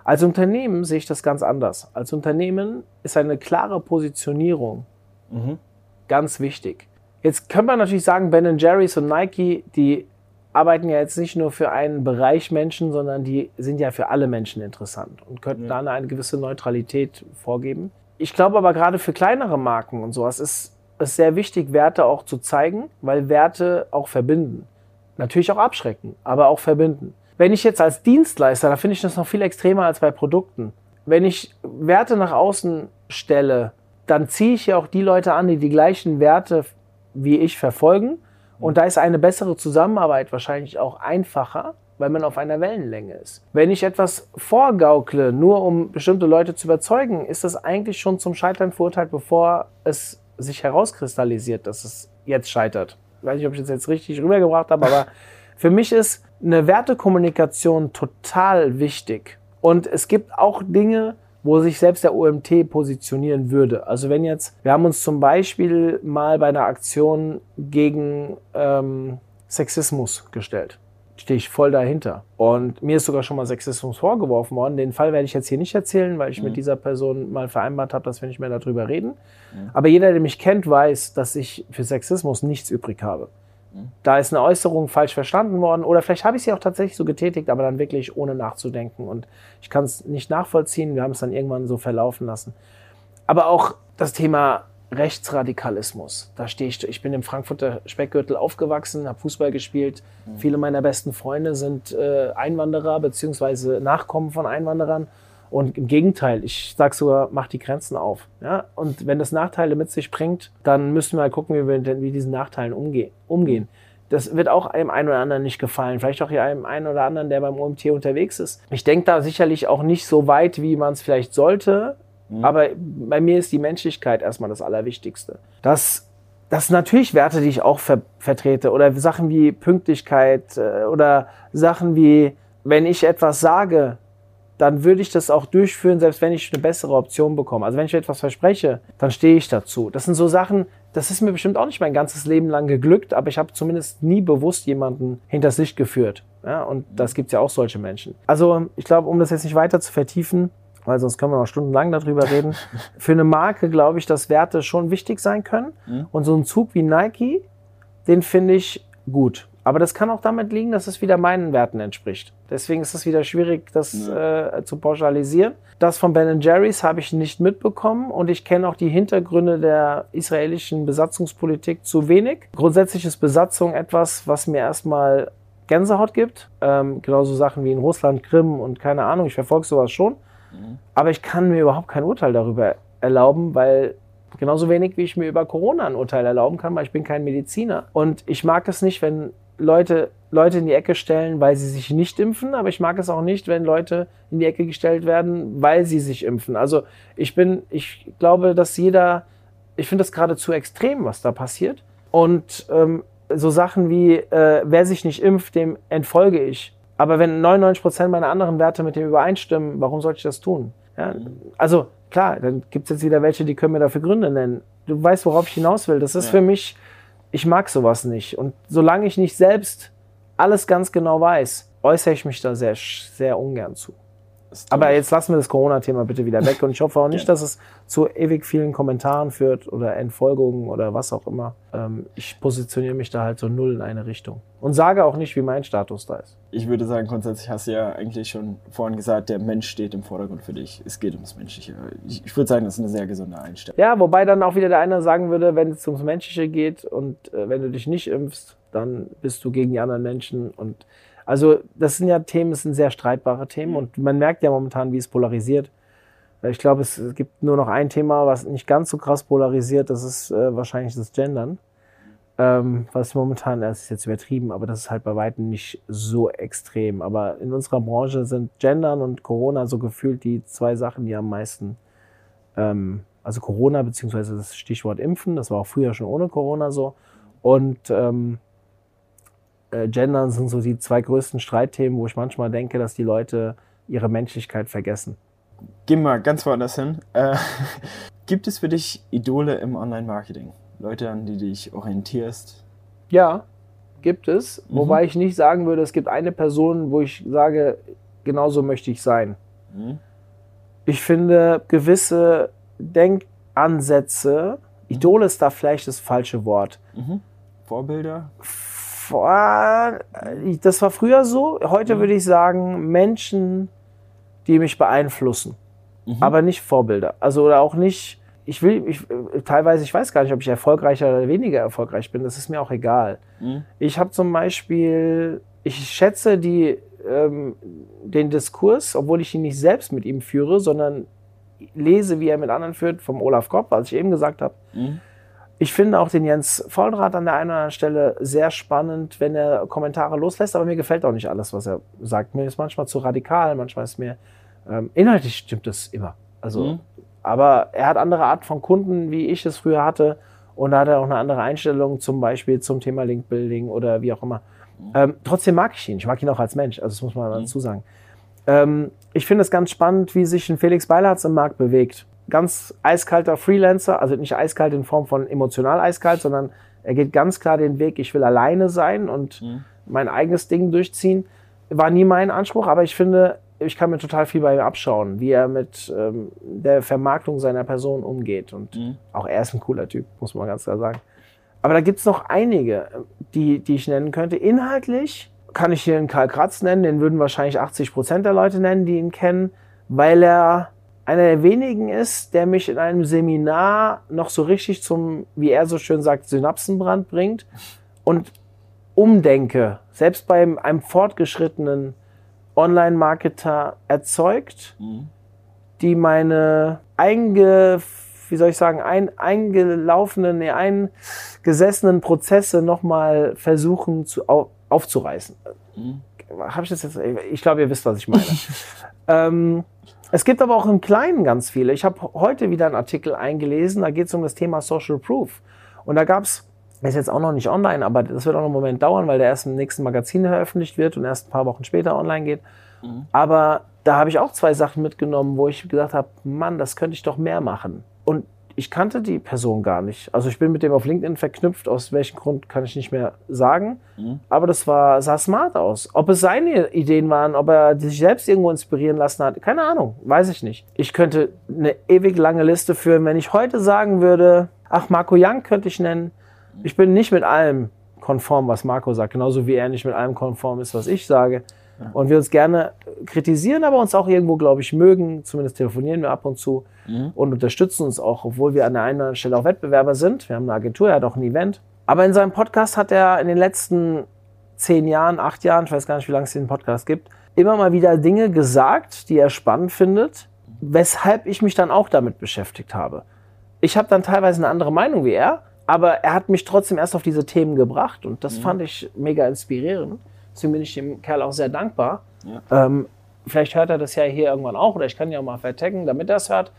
Als Unternehmen sehe ich das ganz anders. Als Unternehmen ist eine klare Positionierung mhm. ganz wichtig. Jetzt könnte man natürlich sagen, Ben Jerry's und Nike, die arbeiten ja jetzt nicht nur für einen Bereich Menschen, sondern die sind ja für alle Menschen interessant und könnten ja. dann eine gewisse Neutralität vorgeben. Ich glaube aber gerade für kleinere Marken und sowas ist es sehr wichtig, Werte auch zu zeigen, weil Werte auch verbinden. Natürlich auch abschrecken, aber auch verbinden. Wenn ich jetzt als Dienstleister, da finde ich das noch viel extremer als bei Produkten. wenn ich Werte nach außen stelle, dann ziehe ich ja auch die Leute an, die die gleichen Werte wie ich verfolgen. Und da ist eine bessere Zusammenarbeit wahrscheinlich auch einfacher, weil man auf einer Wellenlänge ist. Wenn ich etwas vorgaukle, nur um bestimmte Leute zu überzeugen, ist das eigentlich schon zum Scheitern verurteilt, bevor es sich herauskristallisiert, dass es jetzt scheitert. Ich weiß nicht, ob ich das jetzt richtig rübergebracht habe, aber für mich ist eine Wertekommunikation total wichtig. Und es gibt auch Dinge, wo sich selbst der OMT positionieren würde. Also wenn jetzt, wir haben uns zum Beispiel mal bei einer Aktion gegen ähm, Sexismus gestellt. Stehe ich voll dahinter. Und mir ist sogar schon mal Sexismus vorgeworfen worden. Den Fall werde ich jetzt hier nicht erzählen, weil ich mhm. mit dieser Person mal vereinbart habe, dass wir nicht mehr darüber reden. Mhm. Aber jeder, der mich kennt, weiß, dass ich für Sexismus nichts übrig habe. Da ist eine Äußerung falsch verstanden worden oder vielleicht habe ich sie auch tatsächlich so getätigt, aber dann wirklich ohne nachzudenken. Und ich kann es nicht nachvollziehen. Wir haben es dann irgendwann so verlaufen lassen. Aber auch das Thema Rechtsradikalismus. Da stehe ich. Ich bin im Frankfurter Speckgürtel aufgewachsen, habe Fußball gespielt. Mhm. Viele meiner besten Freunde sind äh, Einwanderer bzw. Nachkommen von Einwanderern. Und im Gegenteil, ich sage sogar, mach die Grenzen auf. Ja? Und wenn das Nachteile mit sich bringt, dann müssen wir halt gucken, wie wir mit diesen Nachteilen umgehen. umgehen. Das wird auch einem einen oder anderen nicht gefallen. Vielleicht auch einem einen oder anderen, der beim OMT unterwegs ist. Ich denke da sicherlich auch nicht so weit, wie man es vielleicht sollte. Mhm. Aber bei mir ist die Menschlichkeit erstmal das Allerwichtigste. Das, das sind natürlich Werte, die ich auch ver vertrete. Oder Sachen wie Pünktlichkeit äh, oder Sachen wie, wenn ich etwas sage, dann würde ich das auch durchführen, selbst wenn ich eine bessere Option bekomme. Also wenn ich etwas verspreche, dann stehe ich dazu. Das sind so Sachen, das ist mir bestimmt auch nicht mein ganzes Leben lang geglückt, aber ich habe zumindest nie bewusst jemanden hinters Licht geführt. Ja, und das gibt es ja auch solche Menschen. Also ich glaube, um das jetzt nicht weiter zu vertiefen, weil sonst können wir noch stundenlang darüber reden, für eine Marke glaube ich, dass Werte schon wichtig sein können. Mhm. Und so ein Zug wie Nike, den finde ich gut. Aber das kann auch damit liegen, dass es wieder meinen Werten entspricht. Deswegen ist es wieder schwierig, das ja. äh, zu pauschalisieren. Das von Ben Jerry's habe ich nicht mitbekommen und ich kenne auch die Hintergründe der israelischen Besatzungspolitik zu wenig. Grundsätzlich ist Besatzung etwas, was mir erstmal Gänsehaut gibt. Ähm, genauso Sachen wie in Russland, Krim und keine Ahnung, ich verfolge sowas schon. Mhm. Aber ich kann mir überhaupt kein Urteil darüber erlauben, weil genauso wenig wie ich mir über Corona ein Urteil erlauben kann, weil ich bin kein Mediziner. Und ich mag es nicht, wenn Leute, Leute in die Ecke stellen, weil sie sich nicht impfen, aber ich mag es auch nicht, wenn Leute in die Ecke gestellt werden, weil sie sich impfen. Also ich bin, ich glaube, dass jeder, ich finde das gerade zu extrem, was da passiert. Und ähm, so Sachen wie, äh, wer sich nicht impft, dem entfolge ich. Aber wenn 99 Prozent meiner anderen Werte mit dem übereinstimmen, warum sollte ich das tun? Ja, also klar, dann gibt es jetzt wieder welche, die können mir dafür Gründe nennen. Du weißt, worauf ich hinaus will. Das ist ja. für mich ich mag sowas nicht. Und solange ich nicht selbst alles ganz genau weiß, äußere ich mich da sehr, sehr ungern zu. Aber jetzt lassen wir das Corona-Thema bitte wieder weg und ich hoffe auch nicht, dass es zu ewig vielen Kommentaren führt oder Entfolgungen oder was auch immer. Ähm, ich positioniere mich da halt so null in eine Richtung und sage auch nicht, wie mein Status da ist. Ich würde sagen, grundsätzlich hast du ja eigentlich schon vorhin gesagt, der Mensch steht im Vordergrund für dich. Es geht ums Menschliche. Ich, würde sagen, das ist eine sehr gesunde Einstellung. Ja, wobei dann auch wieder der eine sagen würde, wenn es ums Menschliche geht und äh, wenn du dich nicht impfst, dann bist du gegen die anderen Menschen und also das sind ja Themen, das sind sehr streitbare Themen mhm. und man merkt ja momentan, wie es polarisiert. Ich glaube, es gibt nur noch ein Thema, was nicht ganz so krass polarisiert, das ist äh, wahrscheinlich das Gendern. Ähm, was momentan, das ist jetzt übertrieben, aber das ist halt bei weitem nicht so extrem. Aber in unserer Branche sind Gendern und Corona so gefühlt die zwei Sachen, die am meisten, ähm, also Corona beziehungsweise das Stichwort Impfen, das war auch früher schon ohne Corona so. Und ähm, äh, Gendern sind so die zwei größten Streitthemen, wo ich manchmal denke, dass die Leute ihre Menschlichkeit vergessen. Gehen wir ganz woanders hin. Äh, gibt es für dich Idole im Online-Marketing? Leute, an die dich orientierst? Ja, gibt es. Mhm. Wobei ich nicht sagen würde, es gibt eine Person, wo ich sage, genauso möchte ich sein. Mhm. Ich finde gewisse Denkansätze, Idole ist da vielleicht das falsche Wort. Mhm. Vorbilder? Das war früher so. Heute mhm. würde ich sagen, Menschen, die mich beeinflussen. Mhm. Aber nicht Vorbilder. Also oder auch nicht, ich will, ich, teilweise, ich weiß gar nicht, ob ich erfolgreicher oder weniger erfolgreich bin. Das ist mir auch egal. Mhm. Ich habe zum Beispiel, ich schätze die ähm, den Diskurs, obwohl ich ihn nicht selbst mit ihm führe, sondern lese, wie er mit anderen führt, vom Olaf Kopp, was ich eben gesagt habe. Mhm. Ich finde auch den Jens Volldraht an der einen oder anderen Stelle sehr spannend, wenn er Kommentare loslässt, aber mir gefällt auch nicht alles, was er sagt. Mir ist manchmal zu radikal, manchmal ist mir ähm, inhaltlich stimmt das immer. Also, mhm. aber er hat andere Art von Kunden, wie ich es früher hatte, und da hat er auch eine andere Einstellung, zum Beispiel zum Thema Link-Building oder wie auch immer. Mhm. Ähm, trotzdem mag ich ihn. Ich mag ihn auch als Mensch. Also das muss man mhm. dazu sagen. Ähm, ich finde es ganz spannend, wie sich ein Felix Beilatz im Markt bewegt. Ganz eiskalter Freelancer, also nicht eiskalt in Form von emotional eiskalt, sondern er geht ganz klar den Weg, ich will alleine sein und mhm. mein eigenes Ding durchziehen. War nie mein Anspruch, aber ich finde, ich kann mir total viel bei ihm abschauen, wie er mit ähm, der Vermarktung seiner Person umgeht. Und mhm. auch er ist ein cooler Typ, muss man ganz klar sagen. Aber da gibt es noch einige, die, die ich nennen könnte. Inhaltlich kann ich hier einen Karl Kratz nennen, den würden wahrscheinlich 80 Prozent der Leute nennen, die ihn kennen, weil er einer der wenigen ist, der mich in einem Seminar noch so richtig zum, wie er so schön sagt, Synapsenbrand bringt und umdenke. Selbst bei einem fortgeschrittenen Online-Marketer erzeugt, mhm. die meine einge, wie soll ich sagen, ein, eingelaufenen, nee, eingesessenen Prozesse nochmal versuchen zu, auf, aufzureißen. Mhm. Habe ich das jetzt? Ich glaube, ihr wisst, was ich meine. ähm, es gibt aber auch im Kleinen ganz viele. Ich habe heute wieder einen Artikel eingelesen, da geht es um das Thema Social Proof. Und da gab es, ist jetzt auch noch nicht online, aber das wird auch noch einen Moment dauern, weil der erst im nächsten Magazin veröffentlicht wird und erst ein paar Wochen später online geht. Mhm. Aber da habe ich auch zwei Sachen mitgenommen, wo ich gesagt habe, Mann, das könnte ich doch mehr machen. Und ich kannte die Person gar nicht. Also ich bin mit dem auf LinkedIn verknüpft, aus welchem Grund kann ich nicht mehr sagen. Mhm. Aber das war, sah smart aus. Ob es seine Ideen waren, ob er sich selbst irgendwo inspirieren lassen hat, keine Ahnung, weiß ich nicht. Ich könnte eine ewig lange Liste führen, wenn ich heute sagen würde, ach, Marco Young könnte ich nennen. Ich bin nicht mit allem konform, was Marco sagt, genauso wie er nicht mit allem konform ist, was ich sage. Und wir uns gerne kritisieren, aber uns auch irgendwo, glaube ich, mögen. Zumindest telefonieren wir ab und zu mhm. und unterstützen uns auch, obwohl wir an der einen oder anderen Stelle auch Wettbewerber sind. Wir haben eine Agentur, er hat auch ein Event. Aber in seinem Podcast hat er in den letzten zehn Jahren, acht Jahren, ich weiß gar nicht, wie lange es den Podcast gibt, immer mal wieder Dinge gesagt, die er spannend findet, weshalb ich mich dann auch damit beschäftigt habe. Ich habe dann teilweise eine andere Meinung wie er, aber er hat mich trotzdem erst auf diese Themen gebracht und das mhm. fand ich mega inspirierend. Deswegen bin ich dem Kerl auch sehr dankbar. Ja. Ähm, vielleicht hört er das ja hier irgendwann auch oder ich kann ja auch mal vertaggen, damit er es hört.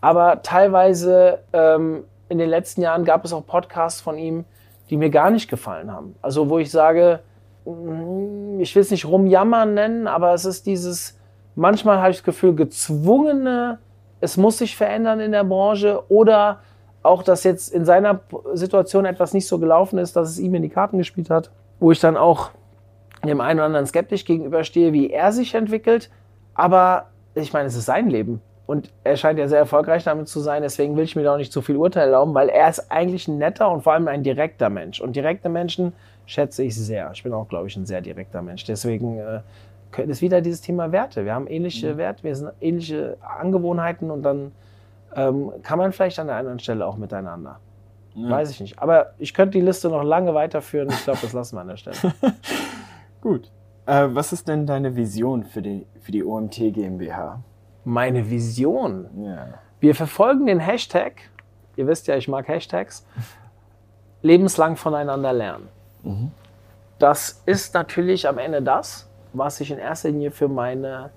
Aber teilweise ähm, in den letzten Jahren gab es auch Podcasts von ihm, die mir gar nicht gefallen haben. Also wo ich sage, mm, ich will es nicht rumjammern nennen, aber es ist dieses, manchmal habe ich das Gefühl, gezwungene, es muss sich verändern in der Branche oder auch, dass jetzt in seiner Situation etwas nicht so gelaufen ist, dass es ihm in die Karten gespielt hat, wo ich dann auch dem einen oder anderen skeptisch gegenüberstehe, wie er sich entwickelt. Aber ich meine, es ist sein Leben. Und er scheint ja sehr erfolgreich damit zu sein. Deswegen will ich mir da auch nicht zu viel Urteil erlauben, weil er ist eigentlich ein netter und vor allem ein direkter Mensch. Und direkte Menschen schätze ich sehr. Ich bin auch, glaube ich, ein sehr direkter Mensch. Deswegen äh, ist wieder dieses Thema Werte. Wir haben ähnliche mhm. Werte, wir sind ähnliche Angewohnheiten und dann ähm, kann man vielleicht an der anderen Stelle auch miteinander. Ja. Weiß ich nicht. Aber ich könnte die Liste noch lange weiterführen. Ich glaube, das lassen wir an der Stelle. Gut. Äh, was ist denn deine Vision für die, für die OMT GmbH? Meine Vision? Ja. Wir verfolgen den Hashtag, ihr wisst ja, ich mag Hashtags, lebenslang voneinander lernen. Mhm. Das ist natürlich am Ende das, was ich in erster Linie für meine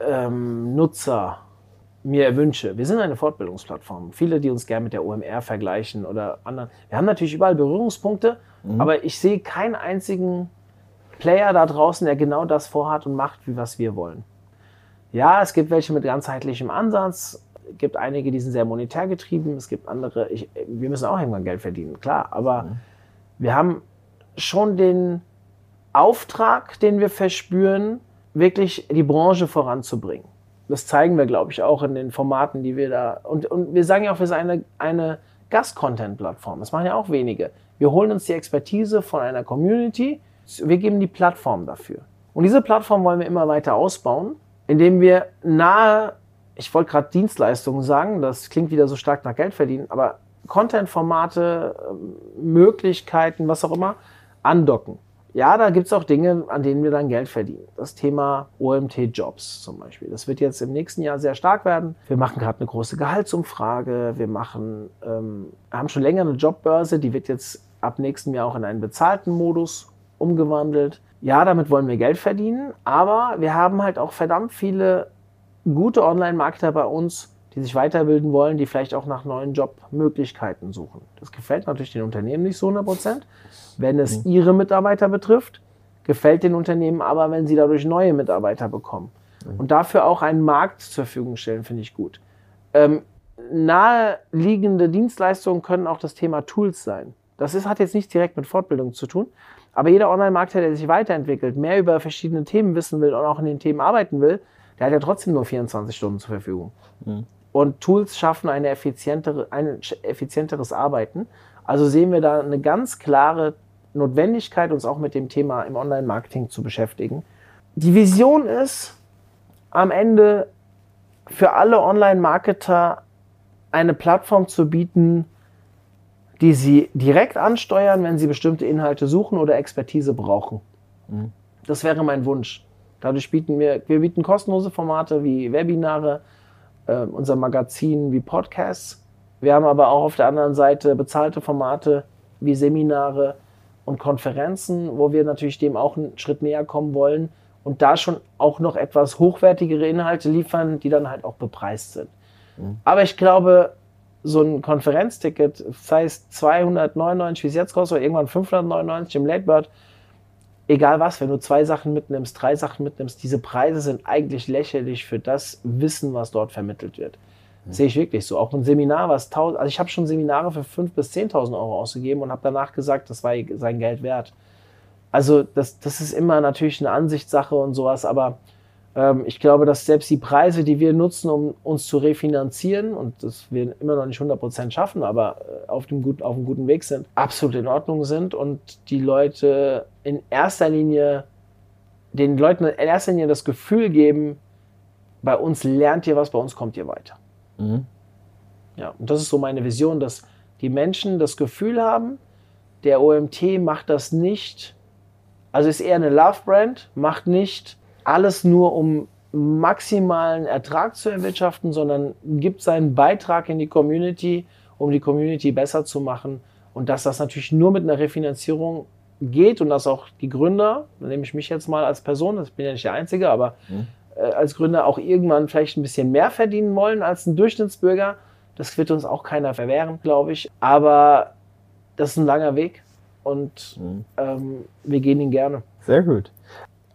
ähm, Nutzer mir wünsche. Wir sind eine Fortbildungsplattform. Viele, die uns gerne mit der OMR vergleichen oder anderen. Wir haben natürlich überall Berührungspunkte, mhm. aber ich sehe keinen einzigen Player da draußen, der genau das vorhat und macht, wie was wir wollen. Ja, es gibt welche mit ganzheitlichem Ansatz, es gibt einige, die sind sehr monetär getrieben, es gibt andere, ich, wir müssen auch irgendwann Geld verdienen, klar, aber mhm. wir haben schon den Auftrag, den wir verspüren, wirklich die Branche voranzubringen. Das zeigen wir, glaube ich, auch in den Formaten, die wir da. Und, und wir sagen ja auch, wir sind eine, eine Gast-Content-Plattform. Das machen ja auch wenige. Wir holen uns die Expertise von einer Community, wir geben die Plattform dafür. Und diese Plattform wollen wir immer weiter ausbauen, indem wir nahe, ich wollte gerade Dienstleistungen sagen, das klingt wieder so stark nach Geld verdienen, aber Content-Formate, ähm, Möglichkeiten, was auch immer, andocken. Ja, da gibt es auch Dinge, an denen wir dann Geld verdienen. Das Thema OMT-Jobs zum Beispiel. Das wird jetzt im nächsten Jahr sehr stark werden. Wir machen gerade eine große Gehaltsumfrage. Wir machen, ähm, haben schon länger eine Jobbörse, die wird jetzt ab nächstem Jahr auch in einen bezahlten Modus umgewandelt. Ja, damit wollen wir Geld verdienen, aber wir haben halt auch verdammt viele gute Online-Marketer bei uns, die sich weiterbilden wollen, die vielleicht auch nach neuen Jobmöglichkeiten suchen. Das gefällt natürlich den Unternehmen nicht so 100 Prozent wenn es mhm. ihre Mitarbeiter betrifft, gefällt den Unternehmen aber, wenn sie dadurch neue Mitarbeiter bekommen. Mhm. Und dafür auch einen Markt zur Verfügung stellen, finde ich gut. Ähm, naheliegende Dienstleistungen können auch das Thema Tools sein. Das ist, hat jetzt nichts direkt mit Fortbildung zu tun, aber jeder Online-Marketer, der sich weiterentwickelt, mehr über verschiedene Themen wissen will und auch in den Themen arbeiten will, der hat ja trotzdem nur 24 Stunden zur Verfügung. Mhm. Und Tools schaffen eine effizientere, ein effizienteres Arbeiten. Also sehen wir da eine ganz klare Notwendigkeit, uns auch mit dem Thema im Online-Marketing zu beschäftigen. Die Vision ist, am Ende für alle Online-Marketer eine Plattform zu bieten, die sie direkt ansteuern, wenn sie bestimmte Inhalte suchen oder Expertise brauchen. Mhm. Das wäre mein Wunsch. Dadurch bieten wir, wir bieten kostenlose Formate wie Webinare, äh, unser Magazin wie Podcasts. Wir haben aber auch auf der anderen Seite bezahlte Formate wie Seminare, und Konferenzen, wo wir natürlich dem auch einen Schritt näher kommen wollen und da schon auch noch etwas hochwertigere Inhalte liefern, die dann halt auch bepreist sind. Mhm. Aber ich glaube, so ein Konferenzticket, sei es 299, wie es jetzt kostet, oder irgendwann 599 im Late Bird, egal was, wenn du zwei Sachen mitnimmst, drei Sachen mitnimmst, diese Preise sind eigentlich lächerlich für das Wissen, was dort vermittelt wird. Sehe ich wirklich so. Auch ein Seminar, was 1000, also ich habe schon Seminare für 5.000 bis 10.000 Euro ausgegeben und habe danach gesagt, das war sein Geld wert. Also das, das ist immer natürlich eine Ansichtssache und sowas, aber ich glaube, dass selbst die Preise, die wir nutzen, um uns zu refinanzieren und das wir immer noch nicht 100% schaffen, aber äh, auf dem, guten, auf dem guten Weg sind, absolut in Ordnung sind und die Leute in erster Linie, den Leuten in erster Linie das Gefühl geben, bei uns lernt ihr was, bei uns kommt ihr weiter. Mhm. Ja, und das ist so meine Vision, dass die Menschen das Gefühl haben, der OMT macht das nicht, also ist eher eine Love-Brand, macht nicht alles nur, um maximalen Ertrag zu erwirtschaften, sondern gibt seinen Beitrag in die Community, um die Community besser zu machen. Und dass das natürlich nur mit einer Refinanzierung geht und dass auch die Gründer, da nehme ich mich jetzt mal als Person, das bin ja nicht der Einzige, aber mhm äh, als Gründer auch irgendwann vielleicht ein bisschen mehr verdienen wollen als ein Durchschnittsbürger. Das wird uns auch keiner verwehren, glaube ich. Aber das ist ein langer Weg und mhm. ähm, wir gehen ihn gerne. Sehr gut.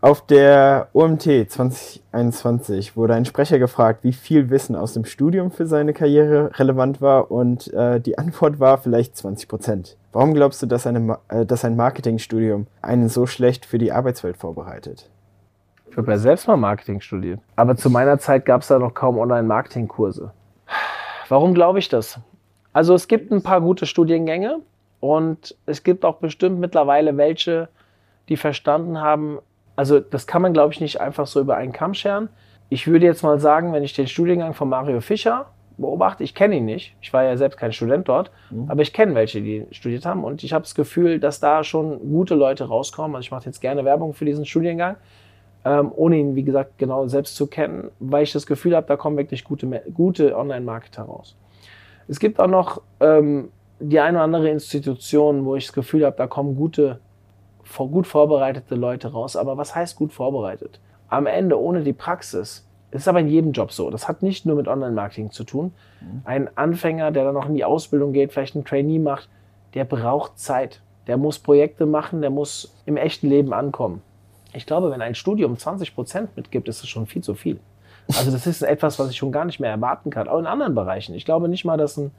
Auf der OMT 2021 wurde ein Sprecher gefragt, wie viel Wissen aus dem Studium für seine Karriere relevant war und äh, die Antwort war vielleicht 20 Prozent. Warum glaubst du, dass, eine, äh, dass ein Marketingstudium einen so schlecht für die Arbeitswelt vorbereitet? Ich habe ja selbst mal Marketing studiert. Aber zu meiner Zeit gab es da noch kaum Online-Marketing-Kurse. Warum glaube ich das? Also es gibt ein paar gute Studiengänge und es gibt auch bestimmt mittlerweile welche, die verstanden haben, also das kann man, glaube ich, nicht einfach so über einen Kamm scheren. Ich würde jetzt mal sagen, wenn ich den Studiengang von Mario Fischer beobachte, ich kenne ihn nicht, ich war ja selbst kein Student dort, mhm. aber ich kenne welche, die studiert haben und ich habe das Gefühl, dass da schon gute Leute rauskommen. Also ich mache jetzt gerne Werbung für diesen Studiengang ähm, ohne ihn, wie gesagt, genau selbst zu kennen, weil ich das Gefühl habe, da kommen wirklich gute, gute Online-Marketer raus. Es gibt auch noch ähm, die eine oder andere Institution, wo ich das Gefühl habe, da kommen gute, gut vorbereitete Leute raus. Aber was heißt gut vorbereitet? Am Ende, ohne die Praxis, ist aber in jedem Job so. Das hat nicht nur mit Online-Marketing zu tun. Mhm. Ein Anfänger, der dann noch in die Ausbildung geht, vielleicht ein Trainee macht, der braucht Zeit. Der muss Projekte machen, der muss im echten Leben ankommen. Ich glaube, wenn ein Studium 20 Prozent mitgibt, ist das schon viel zu viel. Also das ist etwas, was ich schon gar nicht mehr erwarten kann. Auch in anderen Bereichen. Ich glaube nicht mal, dass ein,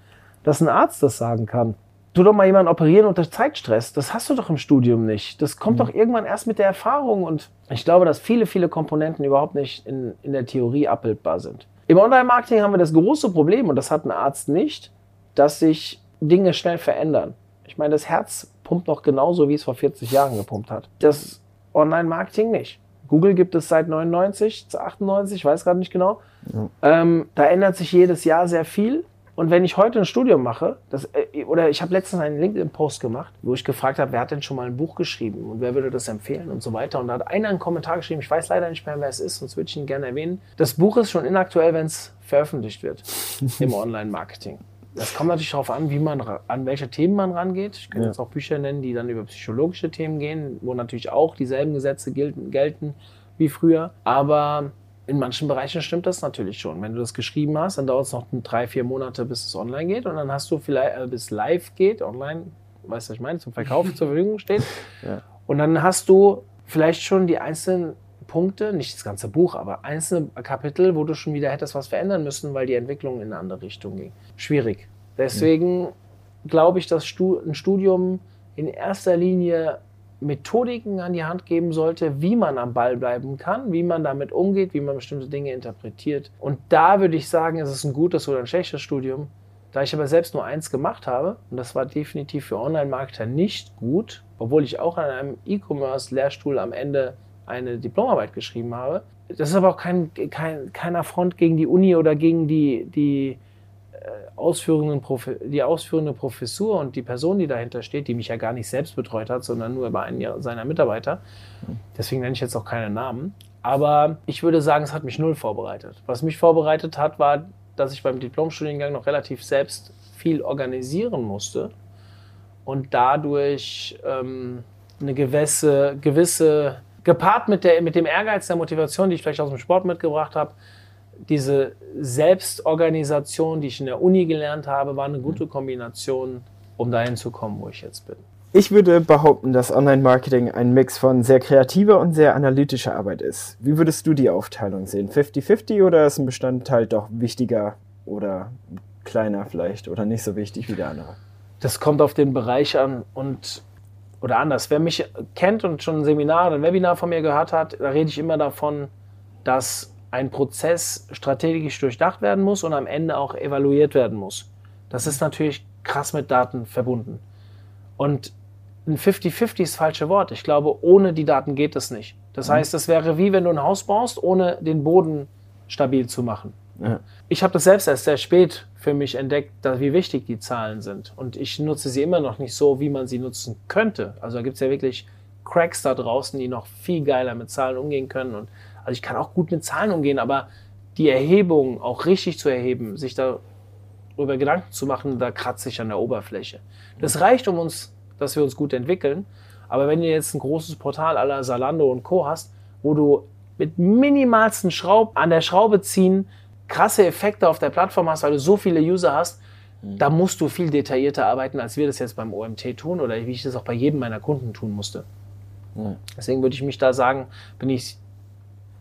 dass ein Arzt das sagen kann. Tu doch mal jemanden operieren unter Zeitstress. Das hast du doch im Studium nicht. Das kommt mhm. doch irgendwann erst mit der Erfahrung. Und ich glaube, dass viele, viele Komponenten überhaupt nicht in, in der Theorie abbildbar sind. Im Online-Marketing haben wir das große Problem, und das hat ein Arzt nicht, dass sich Dinge schnell verändern. Ich meine, das Herz pumpt noch genauso, wie es vor 40 Jahren gepumpt hat. Das Online-Marketing nicht. Google gibt es seit 99 zu 98, ich weiß gerade nicht genau. Ja. Ähm, da ändert sich jedes Jahr sehr viel Und wenn ich heute ein Studium mache, das, äh, oder ich habe letztens einen LinkedIn-Post gemacht, wo ich gefragt habe, wer hat denn schon mal ein Buch geschrieben und wer würde das empfehlen und so weiter. Und da hat einer einen Kommentar geschrieben, ich weiß leider nicht mehr, wer es ist, sonst würde ich ihn gerne erwähnen. Das Buch ist schon inaktuell, wenn es veröffentlicht wird im Online-Marketing. Das kommt natürlich darauf an, wie man an welche Themen man rangeht. Ich könnte ja. jetzt auch Bücher nennen, die dann über psychologische Themen gehen, wo natürlich auch dieselben Gesetze gelten, gelten wie früher. Aber in manchen Bereichen stimmt das natürlich schon. Wenn du das geschrieben hast, dann dauert es noch drei, vier Monate, bis es online geht und dann hast du vielleicht, äh, bis live geht, online, weißt du, was ich meine, zum Verkauf zur Verfügung steht. Ja. Und dann hast du vielleicht schon die einzelnen Punkte, nicht das ganze Buch, aber einzelne Kapitel, wo du schon wieder hättest was verändern müssen, weil die Entwicklung in eine andere Richtung ging. Schwierig. Deswegen ja. glaube ich, dass ein Studium in erster Linie Methodiken an die Hand geben sollte, wie man am Ball bleiben kann, wie man damit umgeht, wie man bestimmte Dinge interpretiert. Und da würde ich sagen, ist es ein gutes oder ein schlechtes Studium. Da ich aber selbst nur eins gemacht habe, und das war definitiv für Online-Marketer nicht gut, obwohl ich auch an einem E-Commerce-Lehrstuhl am Ende eine Diplomarbeit geschrieben habe. Das ist aber auch kein, kein, kein Affront gegen die Uni oder gegen die, die, ausführenden die ausführende Professur und die Person, die dahinter steht, die mich ja gar nicht selbst betreut hat, sondern nur über einen seiner Mitarbeiter. Deswegen nenne ich jetzt auch keine Namen. Aber ich würde sagen, es hat mich null vorbereitet. Was mich vorbereitet hat, war, dass ich beim Diplomstudiengang noch relativ selbst viel organisieren musste und dadurch ähm, eine gewisse, gewisse gepaart mit, der, mit dem Ehrgeiz der Motivation, die ich vielleicht aus dem Sport mitgebracht habe, diese Selbstorganisation, die ich in der Uni gelernt habe, war eine gute Kombination, um dahin zu kommen, wo ich jetzt bin. Ich würde behaupten, dass Online-Marketing ein Mix von sehr kreativer und sehr analytischer Arbeit ist. Wie würdest du die Aufteilung sehen? 50-50 oder ist ein Bestandteil doch wichtiger oder kleiner vielleicht oder nicht so wichtig wie der andere? Das kommt auf den Bereich an und oder anders. Wer mich kennt und schon ein Seminar oder ein Webinar von mir gehört hat, da rede ich immer davon, dass ein Prozess strategisch durchdacht werden muss und am Ende auch evaluiert werden muss. Das ist natürlich krass mit Daten verbunden. Und ein 50-50 ist das falsche Wort. Ich glaube, ohne die Daten geht es nicht. Das mhm. heißt, das wäre wie wenn du ein Haus baust, ohne den Boden stabil zu machen. Ja. Ich habe das selbst erst sehr spät für mich entdeckt, wie wichtig die Zahlen sind. Und ich nutze sie immer noch nicht so, wie man sie nutzen könnte. Also da gibt es ja wirklich Cracks da draußen, die noch viel geiler mit Zahlen umgehen können. Und also ich kann auch gut mit Zahlen umgehen, aber die Erhebung auch richtig zu erheben, sich darüber Gedanken zu machen, da kratze ich an der Oberfläche. Das reicht, um uns, dass wir uns gut entwickeln. Aber wenn du jetzt ein großes Portal aller Salando und Co. hast, wo du mit minimalsten Schraub an der Schraube ziehen krasse Effekte auf der Plattform hast, weil du so viele User hast, mhm. da musst du viel detaillierter arbeiten, als wir das jetzt beim OMT tun oder wie ich das auch bei jedem meiner Kunden tun musste. Deswegen würde ich mich da sagen, bin ich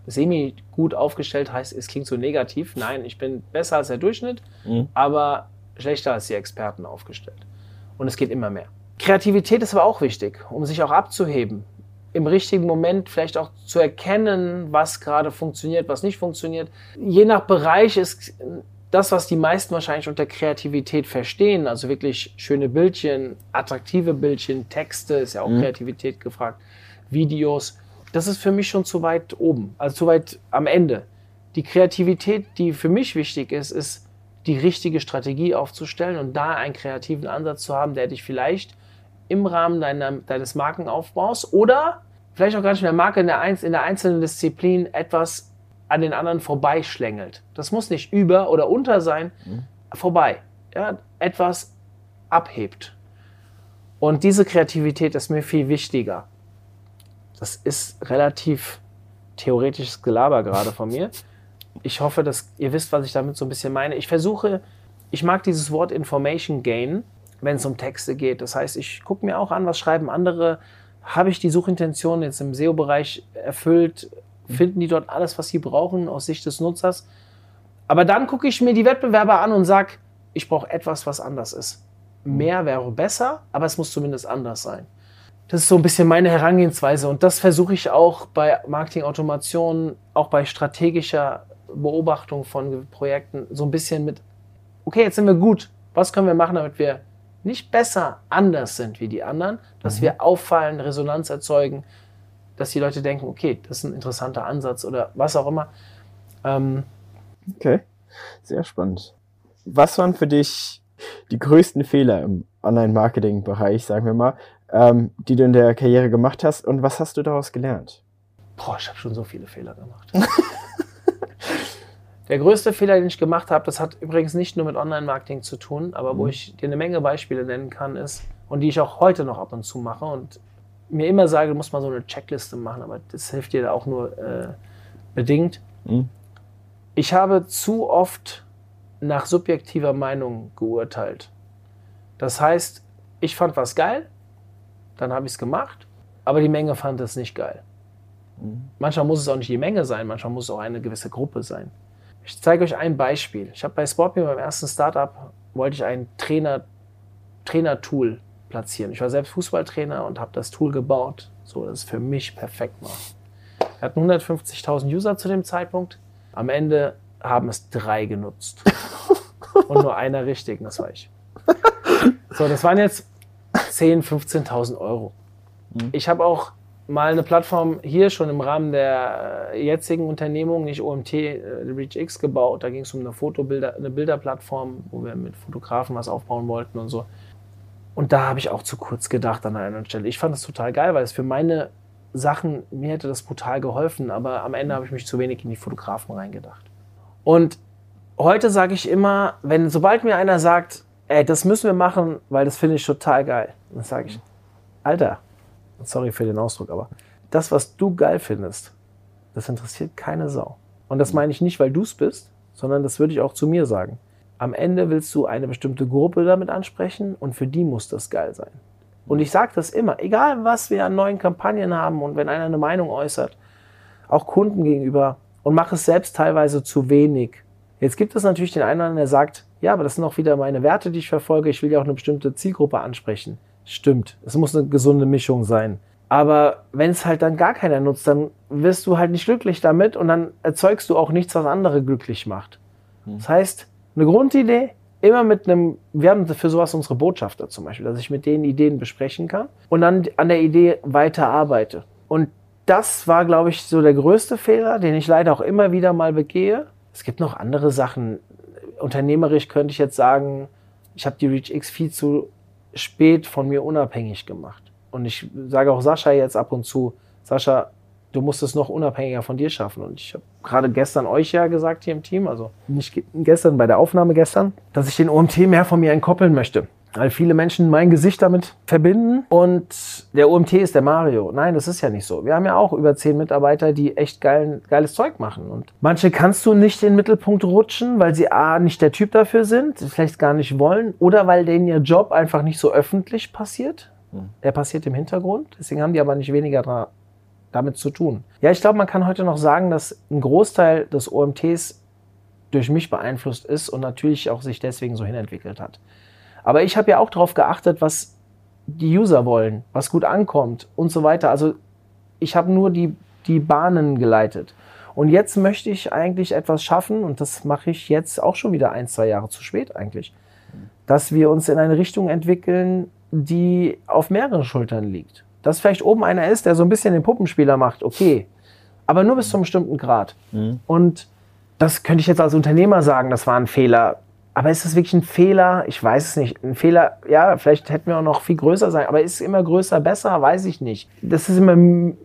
semi gut aufgestellt heißt, es klingt so negativ. Nein, ich bin besser als der Durchschnitt, mhm. aber schlechter als die Experten aufgestellt. Und es geht immer mehr. Kreativität ist aber auch wichtig, um sich auch abzuheben. Im richtigen Moment vielleicht auch zu erkennen, was gerade funktioniert, was nicht funktioniert. Je nach Bereich ist das, was die meisten wahrscheinlich unter Kreativität verstehen, also wirklich schöne Bildchen, attraktive Bildchen, Texte, ist ja auch mhm. Kreativität gefragt, Videos das ist für mich schon zu weit oben, also zu weit am Ende. Die Kreativität, die für mich wichtig ist, ist die richtige Strategie aufzustellen und da einen kreativen Ansatz zu haben, der dich vielleicht im Rahmen deiner, deines Markenaufbaus oder vielleicht auch gar nicht in der Marke, in der, in der einzelnen Disziplin etwas an den anderen vorbeischlängelt. Das muss nicht über oder unter sein, mhm. vorbei. Ja, etwas abhebt. Und diese Kreativität ist mir viel wichtiger. Das ist relativ theoretisches Gelaber gerade von mir. Ich hoffe, dass ihr wisst, was ich damit so ein bisschen meine. Ich versuche, ich mag dieses Wort Information Gain, wenn es um Texte geht. Das heißt, ich gucke mir auch an, was schreiben andere. Habe ich die Suchintention jetzt im SEO-Bereich erfüllt? Finden die dort alles, was sie brauchen aus Sicht des Nutzers? Aber dann gucke ich mir die Wettbewerber an und sage, ich brauche etwas, was anders ist. Mehr wäre besser, aber es muss zumindest anders sein. Das ist so ein bisschen meine Herangehensweise und das versuche ich auch bei Marketing-Automation, auch bei strategischer Beobachtung von Projekten so ein bisschen mit, okay, jetzt sind wir gut, was können wir machen, damit wir nicht besser anders sind wie die anderen, dass mhm. wir auffallen, Resonanz erzeugen, dass die Leute denken, okay, das ist ein interessanter Ansatz oder was auch immer. Ähm, okay, sehr spannend. was waren für dich die größten Fehler im Online-Marketing-Bereich, sagen wir mal, ähm, die du in der Karriere gemacht hast und was hast du daraus gelernt? Boah, ich habe schon so viele Fehler gemacht. Der größte Fehler, den ich gemacht habe, das hat übrigens nicht nur mit Online-Marketing zu tun, aber wo ich dir eine Menge Beispiele nennen kann, ist, und die ich auch heute noch ab und zu mache und mir immer sage, du musst mal so eine Checkliste machen, aber das hilft dir da auch nur äh, bedingt. Mhm. Ich habe zu oft nach subjektiver Meinung geurteilt. Das heißt, ich fand was geil, dann habe ich es gemacht, aber die Menge fand es nicht geil. Manchmal muss es auch nicht die Menge sein, manchmal muss es auch eine gewisse Gruppe sein. Ich zeige euch ein Beispiel. Ich habe bei Sportme beim ersten Startup wollte ich ein Trainer, Trainer-Tool platzieren. Ich war selbst Fußballtrainer und habe das Tool gebaut, so dass es für mich perfekt war. Wir hatten 150.000 User zu dem Zeitpunkt. Am Ende haben es drei genutzt. und nur einer richtig, das war ich. So, das waren jetzt 10.000, 15.000 Euro. Ich habe auch mal eine Plattform hier schon im Rahmen der äh, jetzigen Unternehmung, nicht OMT, äh, ReachX gebaut. Da ging es um eine Fotobilder, eine Bilderplattform, wo wir mit Fotografen was aufbauen wollten und so. Und da habe ich auch zu kurz gedacht an einer Stelle. Ich fand das total geil, weil es für meine Sachen, mir hätte das brutal geholfen, aber am Ende habe ich mich zu wenig in die Fotografen reingedacht. Und heute sage ich immer, wenn sobald mir einer sagt, ey, das müssen wir machen, weil das finde ich total geil, dann sage ich, Alter, sorry für den Ausdruck, aber das, was du geil findest, das interessiert keine Sau. Und das meine ich nicht, weil du es bist, sondern das würde ich auch zu mir sagen. Am Ende willst du eine bestimmte Gruppe damit ansprechen und für die muss das geil sein. Und ich sage das immer, egal was wir an neuen Kampagnen haben und wenn einer eine Meinung äußert, auch Kunden gegenüber und mach es selbst teilweise zu wenig. Jetzt gibt es natürlich den einen oder anderen, der sagt, ja, aber das sind auch wieder meine Werte, die ich verfolge. Ich will ja auch eine bestimmte Zielgruppe ansprechen. Stimmt, es muss eine gesunde Mischung sein. Aber wenn es halt dann gar keiner nutzt, dann wirst du halt nicht glücklich damit und dann erzeugst du auch nichts, was andere glücklich macht. Das heißt, eine Grundidee, immer mit einem, wir haben für sowas unsere Botschafter zum Beispiel, dass ich mit denen Ideen besprechen kann und dann an der Idee weiter arbeite. Und das war, glaube ich, so der größte Fehler, den ich leider auch immer wieder mal begehe. Es gibt noch andere Sachen. Unternehmerisch könnte ich jetzt sagen, ich habe die ReachX viel zu spät von mir unabhängig gemacht. Und ich sage auch Sascha jetzt ab und zu, Sascha, du musst es noch unabhängiger von dir schaffen. Und ich habe gerade gestern euch ja gesagt hier im Team, also nicht gestern, bei der Aufnahme gestern, dass ich den OMT mehr von mir entkoppeln möchte. Weil viele Menschen mein Gesicht damit verbinden und der OMT ist der Mario. Nein, das ist ja nicht so. Wir haben ja auch über zehn Mitarbeiter, die echt geil, geiles Zeug machen. Und manche kannst du nicht in den Mittelpunkt rutschen, weil sie A, nicht der Typ dafür sind, vielleicht gar nicht wollen oder weil denen ihr Job einfach nicht so öffentlich passiert. Der passiert im Hintergrund. Deswegen haben die aber nicht weniger dra- damit zu tun. Ja, ich glaube, man kann heute noch sagen, dass ein Großteil des OMTs durch mich beeinflusst ist und natürlich auch sich deswegen so hinentwickelt hat. Aber ich habe ja auch darauf geachtet, was die User wollen, was gut ankommt und so weiter. Also ich habe nur die, die Bahnen geleitet. Und jetzt möchte ich eigentlich etwas schaffen, und das mache ich jetzt auch schon wieder ein, zwei Jahre zu spät eigentlich, dass wir uns in eine Richtung entwickeln, die auf mehreren Schultern liegt. Dass vielleicht oben einer ist, der so ein bisschen den Puppenspieler macht, okay, aber nur bis zu einem bestimmten Grad. Und das könnte ich jetzt als Unternehmer sagen, das war ein Fehler. Aber ist das wirklich ein Fehler? Ich weiß es nicht. Ein Fehler, ja, vielleicht hätten wir auch noch viel größer sein, aber ist es immer größer besser? Weiß ich nicht. Das ist immer mm,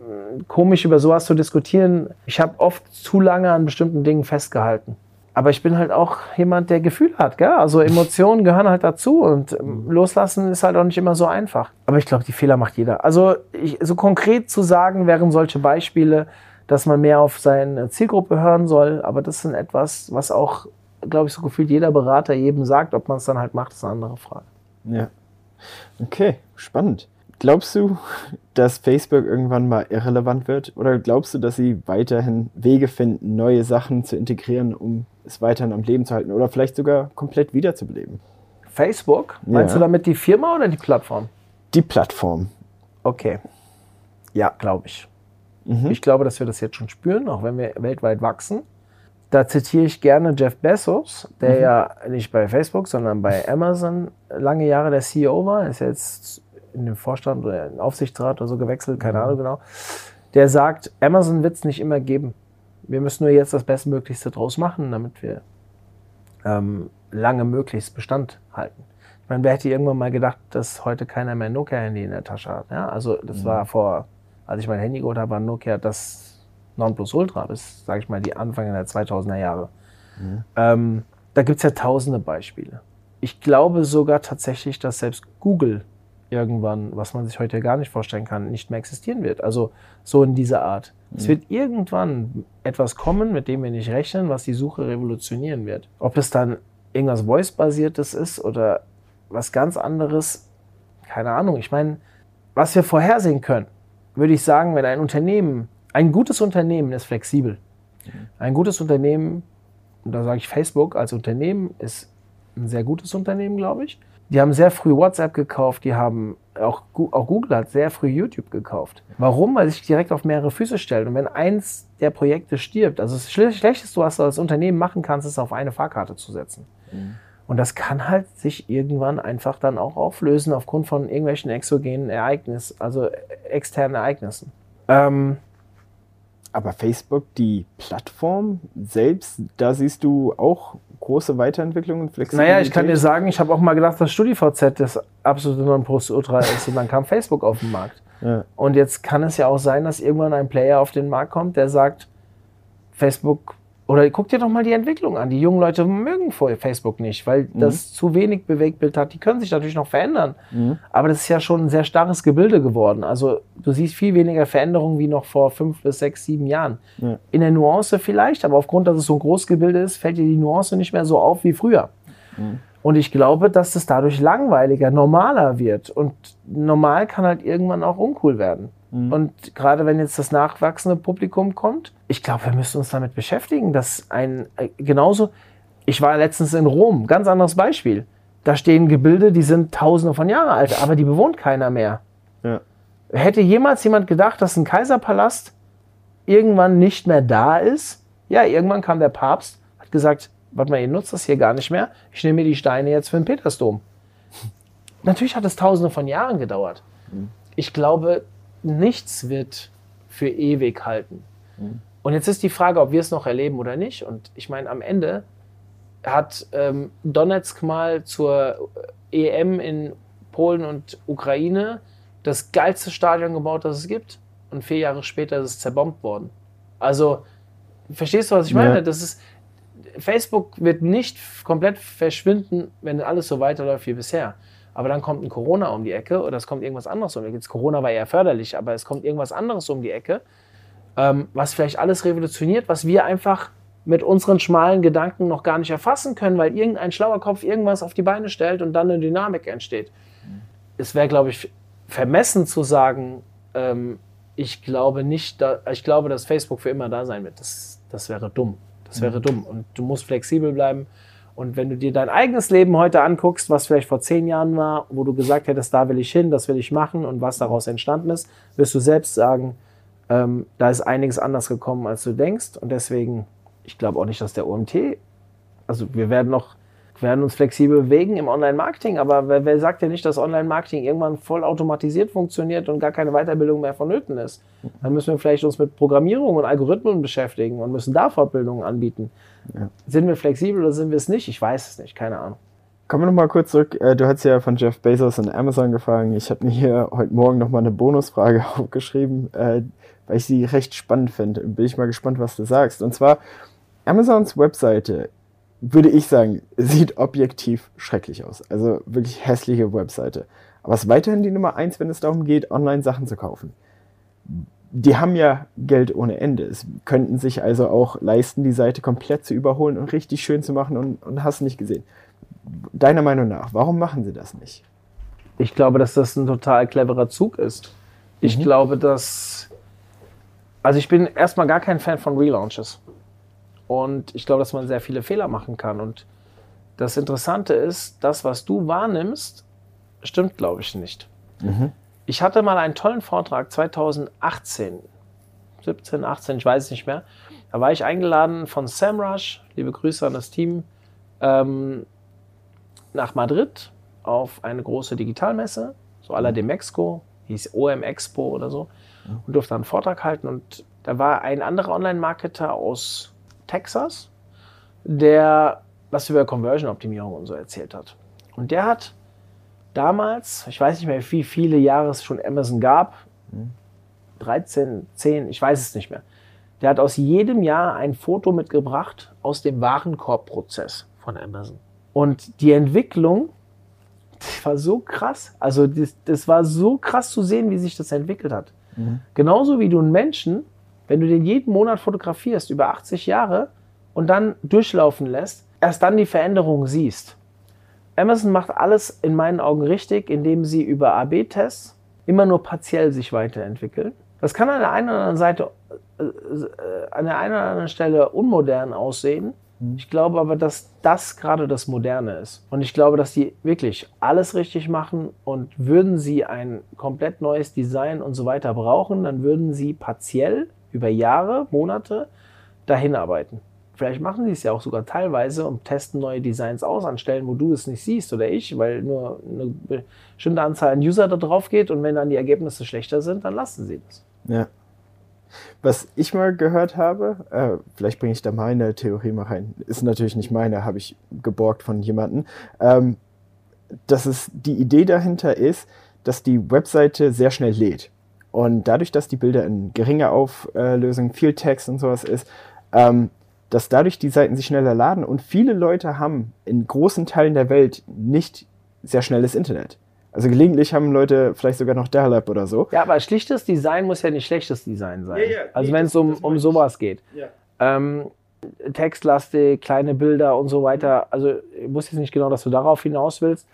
komisch, über sowas zu diskutieren. Ich habe oft zu lange an bestimmten Dingen festgehalten. Aber ich bin halt auch jemand, der Gefühl hat, gell? Also Emotionen gehören halt dazu und ähm, loslassen ist halt auch nicht immer so einfach. Aber ich glaube, die Fehler macht jeder. Also ich, so konkret zu sagen, wären solche Beispiele, dass man mehr auf seine Zielgruppe hören soll. Aber das sind etwas, was auch, glaube ich, so gefühlt jeder Berater jedem sagt. Ob man es dann halt macht, ist eine andere Frage. Ja. Okay, spannend. Glaubst du, dass Facebook irgendwann mal irrelevant wird? Oder glaubst du, dass sie weiterhin Wege finden, neue Sachen zu integrieren, um es weiterhin am Leben zu halten? Oder vielleicht sogar komplett wiederzubeleben? Facebook? Meinst Ja. du damit die Firma oder die Plattform? Die Plattform. Okay. Ja, glaube ich. Ich glaube, dass wir das jetzt schon spüren, auch wenn wir weltweit wachsen. Da zitiere ich gerne Jeff Bezos, der ja nicht bei Facebook, sondern bei Amazon lange Jahre der CEO war. Ist jetzt in den Vorstand oder in den Aufsichtsrat oder so gewechselt, keine Ahnung genau. Der sagt, Amazon wird es nicht immer geben. Wir müssen nur jetzt das Bestmöglichste draus machen, damit wir ähm, lange möglichst Bestand halten. Ich meine, wer hätte irgendwann mal gedacht, dass heute keiner mehr ein Nokia-Handy in der Tasche hat? Ja, also das mhm. war vor, als ich mein Handy geholt habe, war Nokia das Nonplusultra bis, sage ich mal, die Anfang der 2000er Jahre. Mhm. Ähm, da gibt es ja tausende Beispiele. Ich glaube sogar tatsächlich, dass selbst Google irgendwann, was man sich heute gar nicht vorstellen kann, nicht mehr existieren wird. Also so in dieser Art. Mhm. Es wird irgendwann etwas kommen, mit dem wir nicht rechnen, was die Suche revolutionieren wird. Ob es dann irgendwas Voice-basiertes ist oder was ganz anderes, keine Ahnung. Ich meine, was wir vorhersehen können, würde ich sagen, wenn ein Unternehmen, ein gutes Unternehmen ist flexibel. Ein gutes Unternehmen, und da sage ich Facebook als Unternehmen, ist ein sehr gutes Unternehmen, glaube ich. Die haben sehr früh WhatsApp gekauft, die haben auch, auch Google hat sehr früh YouTube gekauft. Warum? Weil sich direkt auf mehrere Füße stellt. Und wenn eins der Projekte stirbt, also das Schlechteste, was du als Unternehmen machen kannst, ist auf eine Fahrkarte zu setzen. Mhm. Und das kann halt sich irgendwann einfach dann auch auflösen aufgrund von irgendwelchen exogenen Ereignissen, also externen Ereignissen. Ähm, aber Facebook, die Plattform selbst, da siehst du auch große Weiterentwicklungen, Flexibilität? Naja, ich kann dir sagen, ich habe auch mal gedacht, dass StudiVZ das absolute Nonplusultra ist und dann kam Facebook auf den Markt. Ja. Und jetzt kann es ja auch sein, dass irgendwann ein Player auf den Markt kommt, der sagt, Facebook oder guck dir doch mal die Entwicklung an. Die jungen Leute mögen Facebook nicht, weil mhm. das zu wenig Bewegtbild hat. Die können sich natürlich noch verändern. Mhm. Aber das ist ja schon ein sehr starres Gebilde geworden. Also du siehst viel weniger Veränderungen wie noch vor fünf bis sechs, sieben Jahren. Ja. In der Nuance vielleicht, aber aufgrund, dass es so ein Großgebilde ist, fällt dir die Nuance nicht mehr so auf wie früher. Mhm. Und ich glaube, dass es dadurch langweiliger, normaler wird. Und normal kann halt irgendwann auch uncool werden. Mhm. Und gerade wenn jetzt das nachwachsende Publikum kommt, ich glaube, wir müssen uns damit beschäftigen, dass ein äh, genauso. Ich war letztens in Rom, ganz anderes Beispiel. Da stehen Gebilde, die sind tausende von Jahren alt, aber die bewohnt keiner mehr. Ja. Hätte jemals jemand gedacht, dass ein Kaiserpalast irgendwann nicht mehr da ist? Ja, irgendwann kam der Papst, hat gesagt, warte mal, ihr nutzt das hier gar nicht mehr. Ich nehme mir die Steine jetzt für den Petersdom. Natürlich hat es tausende von Jahren gedauert. Mhm. Ich glaube, nichts wird für ewig halten. Mhm. Und jetzt ist die Frage, ob wir es noch erleben oder nicht. Und ich meine, am Ende hat ähm, Donetsk mal zur EM in Polen und Ukraine das geilste Stadion gebaut, das es gibt. Und vier Jahre später ist es zerbombt worden. Also, verstehst du, was ich meine? Ja. Das ist, Facebook wird nicht komplett verschwinden, wenn alles so weiterläuft wie bisher aber dann kommt ein Corona um die Ecke oder es kommt irgendwas anderes um die Ecke. Jetzt Corona war eher förderlich, aber es kommt irgendwas anderes um die Ecke, ähm, was vielleicht alles revolutioniert, was wir einfach mit unseren schmalen Gedanken noch gar nicht erfassen können, weil irgendein schlauer Kopf irgendwas auf die Beine stellt und dann eine Dynamik entsteht. Es wäre, glaube ich, vermessen zu sagen, ähm, ich glaube nicht, da, ich glaube, dass Facebook für immer da sein wird. Das, das wäre dumm. Das wäre mhm. dumm. Und du musst flexibel bleiben. Und wenn du dir dein eigenes Leben heute anguckst, was vielleicht vor zehn Jahren war, wo du gesagt hättest, da will ich hin, das will ich machen und was daraus entstanden ist, wirst du selbst sagen, ähm, da ist einiges anders gekommen, als du denkst. Und deswegen, ich glaube auch nicht, dass der OMT, also wir werden noch, werden uns flexibel bewegen im Online-Marketing, aber wer, wer sagt ja nicht, dass Online-Marketing irgendwann voll automatisiert funktioniert und gar keine Weiterbildung mehr vonnöten ist? Dann müssen wir vielleicht uns mit Programmierung und Algorithmen beschäftigen und müssen da Fortbildungen anbieten. Ja. Sind wir flexibel oder sind wir es nicht? Ich weiß es nicht, keine Ahnung. Kommen wir nochmal kurz zurück. Äh, du hast ja von Jeff Bezos und Amazon gefragt. Ich habe mir hier heute Morgen nochmal eine Bonusfrage aufgeschrieben, äh, weil ich sie recht spannend finde. Bin ich mal gespannt, was du sagst. Und zwar, Amazons Webseite, würde ich sagen, sieht objektiv schrecklich aus. Also wirklich hässliche Webseite. Aber es ist weiterhin die Nummer eins, wenn es darum geht, online Sachen zu kaufen die haben ja Geld ohne Ende. Es könnten sich also auch leisten, die Seite komplett zu überholen und richtig schön zu machen und, und hast nicht gesehen. Deiner Meinung nach, warum machen sie das nicht? Ich glaube, dass das ein total cleverer Zug ist. Ich mhm. glaube, dass. Also, ich bin erstmal gar kein Fan von Relaunches. Und ich glaube, dass man sehr viele Fehler machen kann. Und das Interessante ist, das, was du wahrnimmst, stimmt, glaube ich, nicht. Mhm. Ich hatte mal einen tollen Vortrag 2018, 17, 18, ich weiß es nicht mehr. Da war ich eingeladen von SEMrush, liebe Grüße an das Team, ähm, nach Madrid auf eine große Digitalmesse, so à la Demexco, hieß OM Expo oder so, und durfte einen Vortrag halten. Und da war ein anderer Online-Marketer aus Texas, der was über Conversion-Optimierung und so erzählt hat. Und der hat damals, ich weiß nicht mehr, wie viele Jahre es schon Amazon gab, 13, 10, ich weiß es nicht mehr. Der hat aus jedem Jahr ein Foto mitgebracht aus dem Warenkorbprozess von Amazon. Und die Entwicklung, die war so krass. Also das, das war so krass zu sehen, wie sich das entwickelt hat. Mhm. Genauso wie du einen Menschen, wenn du den jeden Monat fotografierst, über 80 Jahre und dann durchlaufen lässt, erst dann die Veränderungen siehst. Amazon macht alles in meinen Augen richtig, indem sie über AB-Tests immer nur partiell sich weiterentwickeln. Das kann an der einen oder anderen Seite, äh, äh, an der einen oder anderen Stelle unmodern aussehen. Mhm. Ich glaube aber, dass das gerade das Moderne ist. Und ich glaube, dass die wirklich alles richtig machen und würden sie ein komplett neues Design und so weiter brauchen, dann würden sie partiell über Jahre, Monate dahin arbeiten. Vielleicht machen sie es ja auch sogar teilweise und testen neue Designs aus an Stellen, wo du es nicht siehst oder ich, weil nur eine bestimmte Anzahl an User da drauf geht und wenn dann die Ergebnisse schlechter sind, dann lassen sie das. Ja. Was ich mal gehört habe, äh, vielleicht bringe ich da meine Theorie mal rein, ist natürlich nicht meine, habe ich geborgt von jemandem, ähm, dass es die Idee dahinter ist, dass die Webseite sehr schnell lädt. Und dadurch, dass die Bilder in geringer Auflösung, viel Text und sowas ist, ähm, dass dadurch die Seiten sich schneller laden und viele Leute haben in großen Teilen der Welt nicht sehr schnelles Internet. Also gelegentlich haben Leute vielleicht sogar noch Dial-Up oder so. Ja, aber schlichtes Design muss ja nicht schlechtes Design sein. Ja, ja, also nee, wenn es um, um sowas geht. Ja. Ähm, textlastig, kleine Bilder und so weiter. Also ich muss jetzt nicht genau, dass du darauf hinaus willst.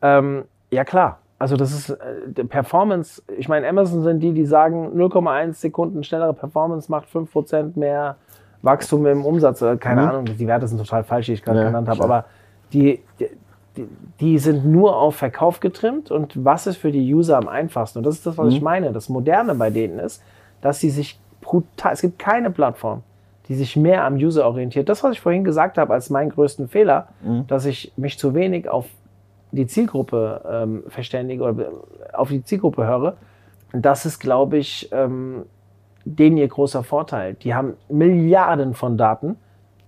Ähm, ja klar. Also das ist äh, Performance. Ich meine, Amazon sind die, die sagen 0,1 Sekunden schnellere Performance macht 5% mehr Wachstum im Umsatz, keine mhm. Ahnung, die Werte sind total falsch, die ich gerade ja, genannt habe, aber die, die, die, sind nur auf Verkauf getrimmt und was ist für die User am einfachsten? Und das ist das, was mhm. ich meine. Das Moderne bei denen ist, dass sie sich brutal, es gibt keine Plattform, die sich mehr am User orientiert. Das, was ich vorhin gesagt habe als meinen größten Fehler, mhm. dass ich mich zu wenig auf die Zielgruppe ähm, verständige oder auf die Zielgruppe höre, das ist, glaube ich, ähm, denen ihr großer Vorteil. Die haben Milliarden von Daten.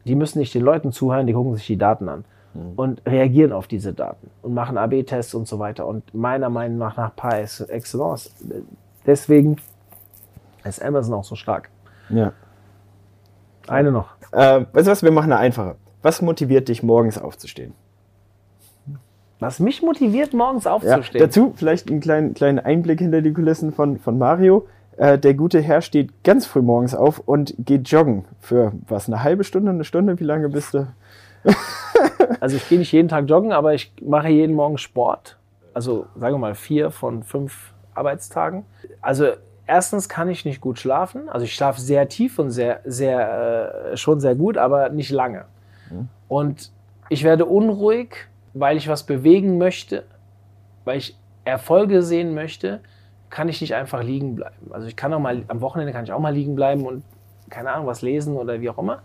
Die müssen nicht den Leuten zuhören, die gucken sich die Daten an mhm. und reagieren auf diese Daten und machen AB-Tests und so weiter. Und meiner Meinung nach nach par excellence. Deswegen ist Amazon auch so stark. Ja. Eine noch. Äh, weißt du was, wir machen eine einfache. Was motiviert dich, morgens aufzustehen? Was mich motiviert, morgens aufzustehen? Ja, dazu vielleicht einen kleinen, kleinen Einblick hinter die Kulissen von, von Mario. Äh, der gute Herr steht ganz früh morgens auf und geht joggen. Für was, eine halbe Stunde, eine Stunde? Wie lange bist du? also ich gehe nicht jeden Tag joggen, aber ich mache jeden Morgen Sport. Also sagen wir mal vier von fünf Arbeitstagen. Also erstens kann ich nicht gut schlafen. Also ich schlafe sehr tief und sehr, sehr, äh, schon sehr gut, aber nicht lange. Mhm. Und ich werde unruhig, weil ich was bewegen möchte, weil ich Erfolge sehen möchte kann ich nicht einfach liegen bleiben. Also ich kann auch mal, am Wochenende kann ich auch mal liegen bleiben und keine Ahnung, was lesen oder wie auch immer.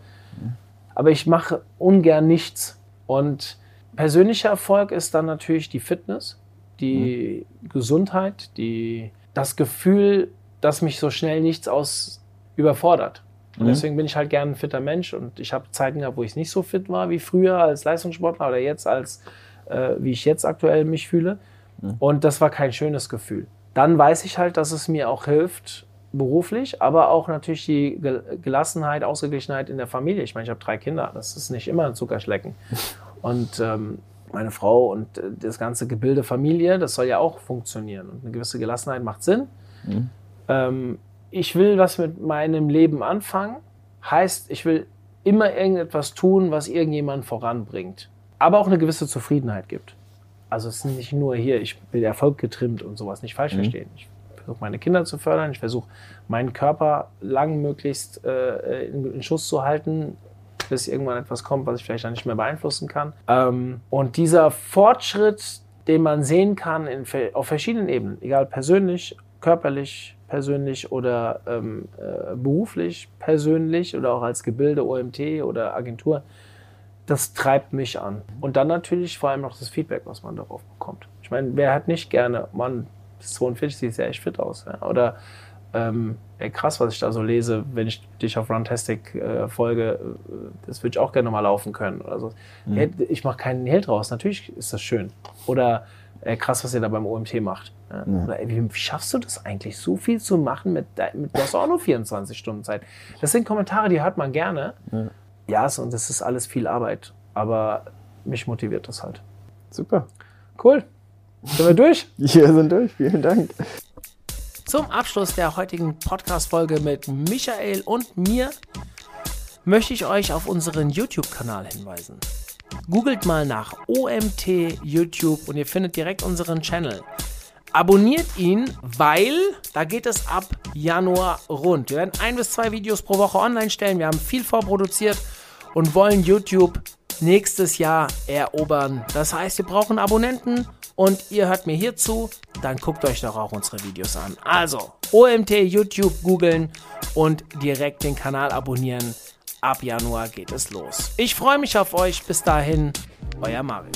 Aber ich mache ungern nichts. Und persönlicher Erfolg ist dann natürlich die Fitness, die mhm. Gesundheit, die, das Gefühl, dass mich so schnell nichts aus überfordert. Und mhm. deswegen bin ich halt gern ein fitter Mensch und ich habe Zeiten gehabt, wo ich nicht so fit war wie früher als Leistungssportler oder jetzt als äh, wie ich jetzt aktuell mich fühle. Mhm. Und das war kein schönes Gefühl dann weiß ich halt, dass es mir auch hilft, beruflich, aber auch natürlich die Gelassenheit, Ausgeglichenheit in der Familie. Ich meine, ich habe drei Kinder, das ist nicht immer ein Zuckerschlecken. Und ähm, meine Frau und äh, das ganze Gebilde Familie, das soll ja auch funktionieren. Und eine gewisse Gelassenheit macht Sinn. Mhm. Ähm, ich will was mit meinem Leben anfangen, heißt, ich will immer irgendetwas tun, was irgendjemand voranbringt, aber auch eine gewisse Zufriedenheit gibt. Also es ist nicht nur hier, ich will Erfolg getrimmt und sowas nicht falsch mhm. verstehen. Ich versuche meine Kinder zu fördern, ich versuche meinen Körper lang möglichst äh, in, in, Schuss zu halten, bis irgendwann etwas kommt, was ich vielleicht dann nicht mehr beeinflussen kann. Ähm, und dieser Fortschritt, den man sehen kann in, auf verschiedenen Ebenen, egal persönlich, körperlich, persönlich oder ähm, äh, beruflich, persönlich oder auch als Gebilde, OMT oder Agentur, das treibt mich an. Und dann natürlich vor allem noch das Feedback, was man darauf bekommt. Ich meine, wer hat nicht gerne, Mann, bis 42 sieht ja echt fit aus. Ja? Oder ähm, ey, krass, was ich da so lese, wenn ich dich auf Runtastic äh, folge, äh, das würde ich auch gerne mal laufen können. Oder so. Mhm. Ich mache keinen Hehl draus, natürlich ist das schön. Oder ey, krass, was ihr da beim OMT macht. Ja. Oder, ey, wie, wie schaffst du das eigentlich, so viel zu machen mit, mit du hast auch nur 24 Stunden Zeit. Das sind Kommentare, die hört man gerne. Ja. Ja, es- und das ist alles viel Arbeit, aber mich motiviert das halt. Super. Cool. Sind wir durch? Wir sind durch. Vielen Dank. Zum Abschluss der heutigen Podcast-Folge mit Michael und mir möchte ich euch auf unseren YouTube-Kanal hinweisen. Googelt mal nach OMT YouTube und ihr findet direkt unseren Channel. Abonniert ihn, weil da geht es ab Januar rund. Wir werden ein bis zwei Videos pro Woche online stellen. Wir haben viel vorproduziert und wollen YouTube nächstes Jahr erobern. Das heißt, wir brauchen Abonnenten und ihr hört mir hier zu, dann guckt euch doch auch unsere Videos an. Also, OMT YouTube googeln und direkt den Kanal abonnieren. Ab Januar geht es los. Ich freue mich auf euch. Bis dahin, euer Mario.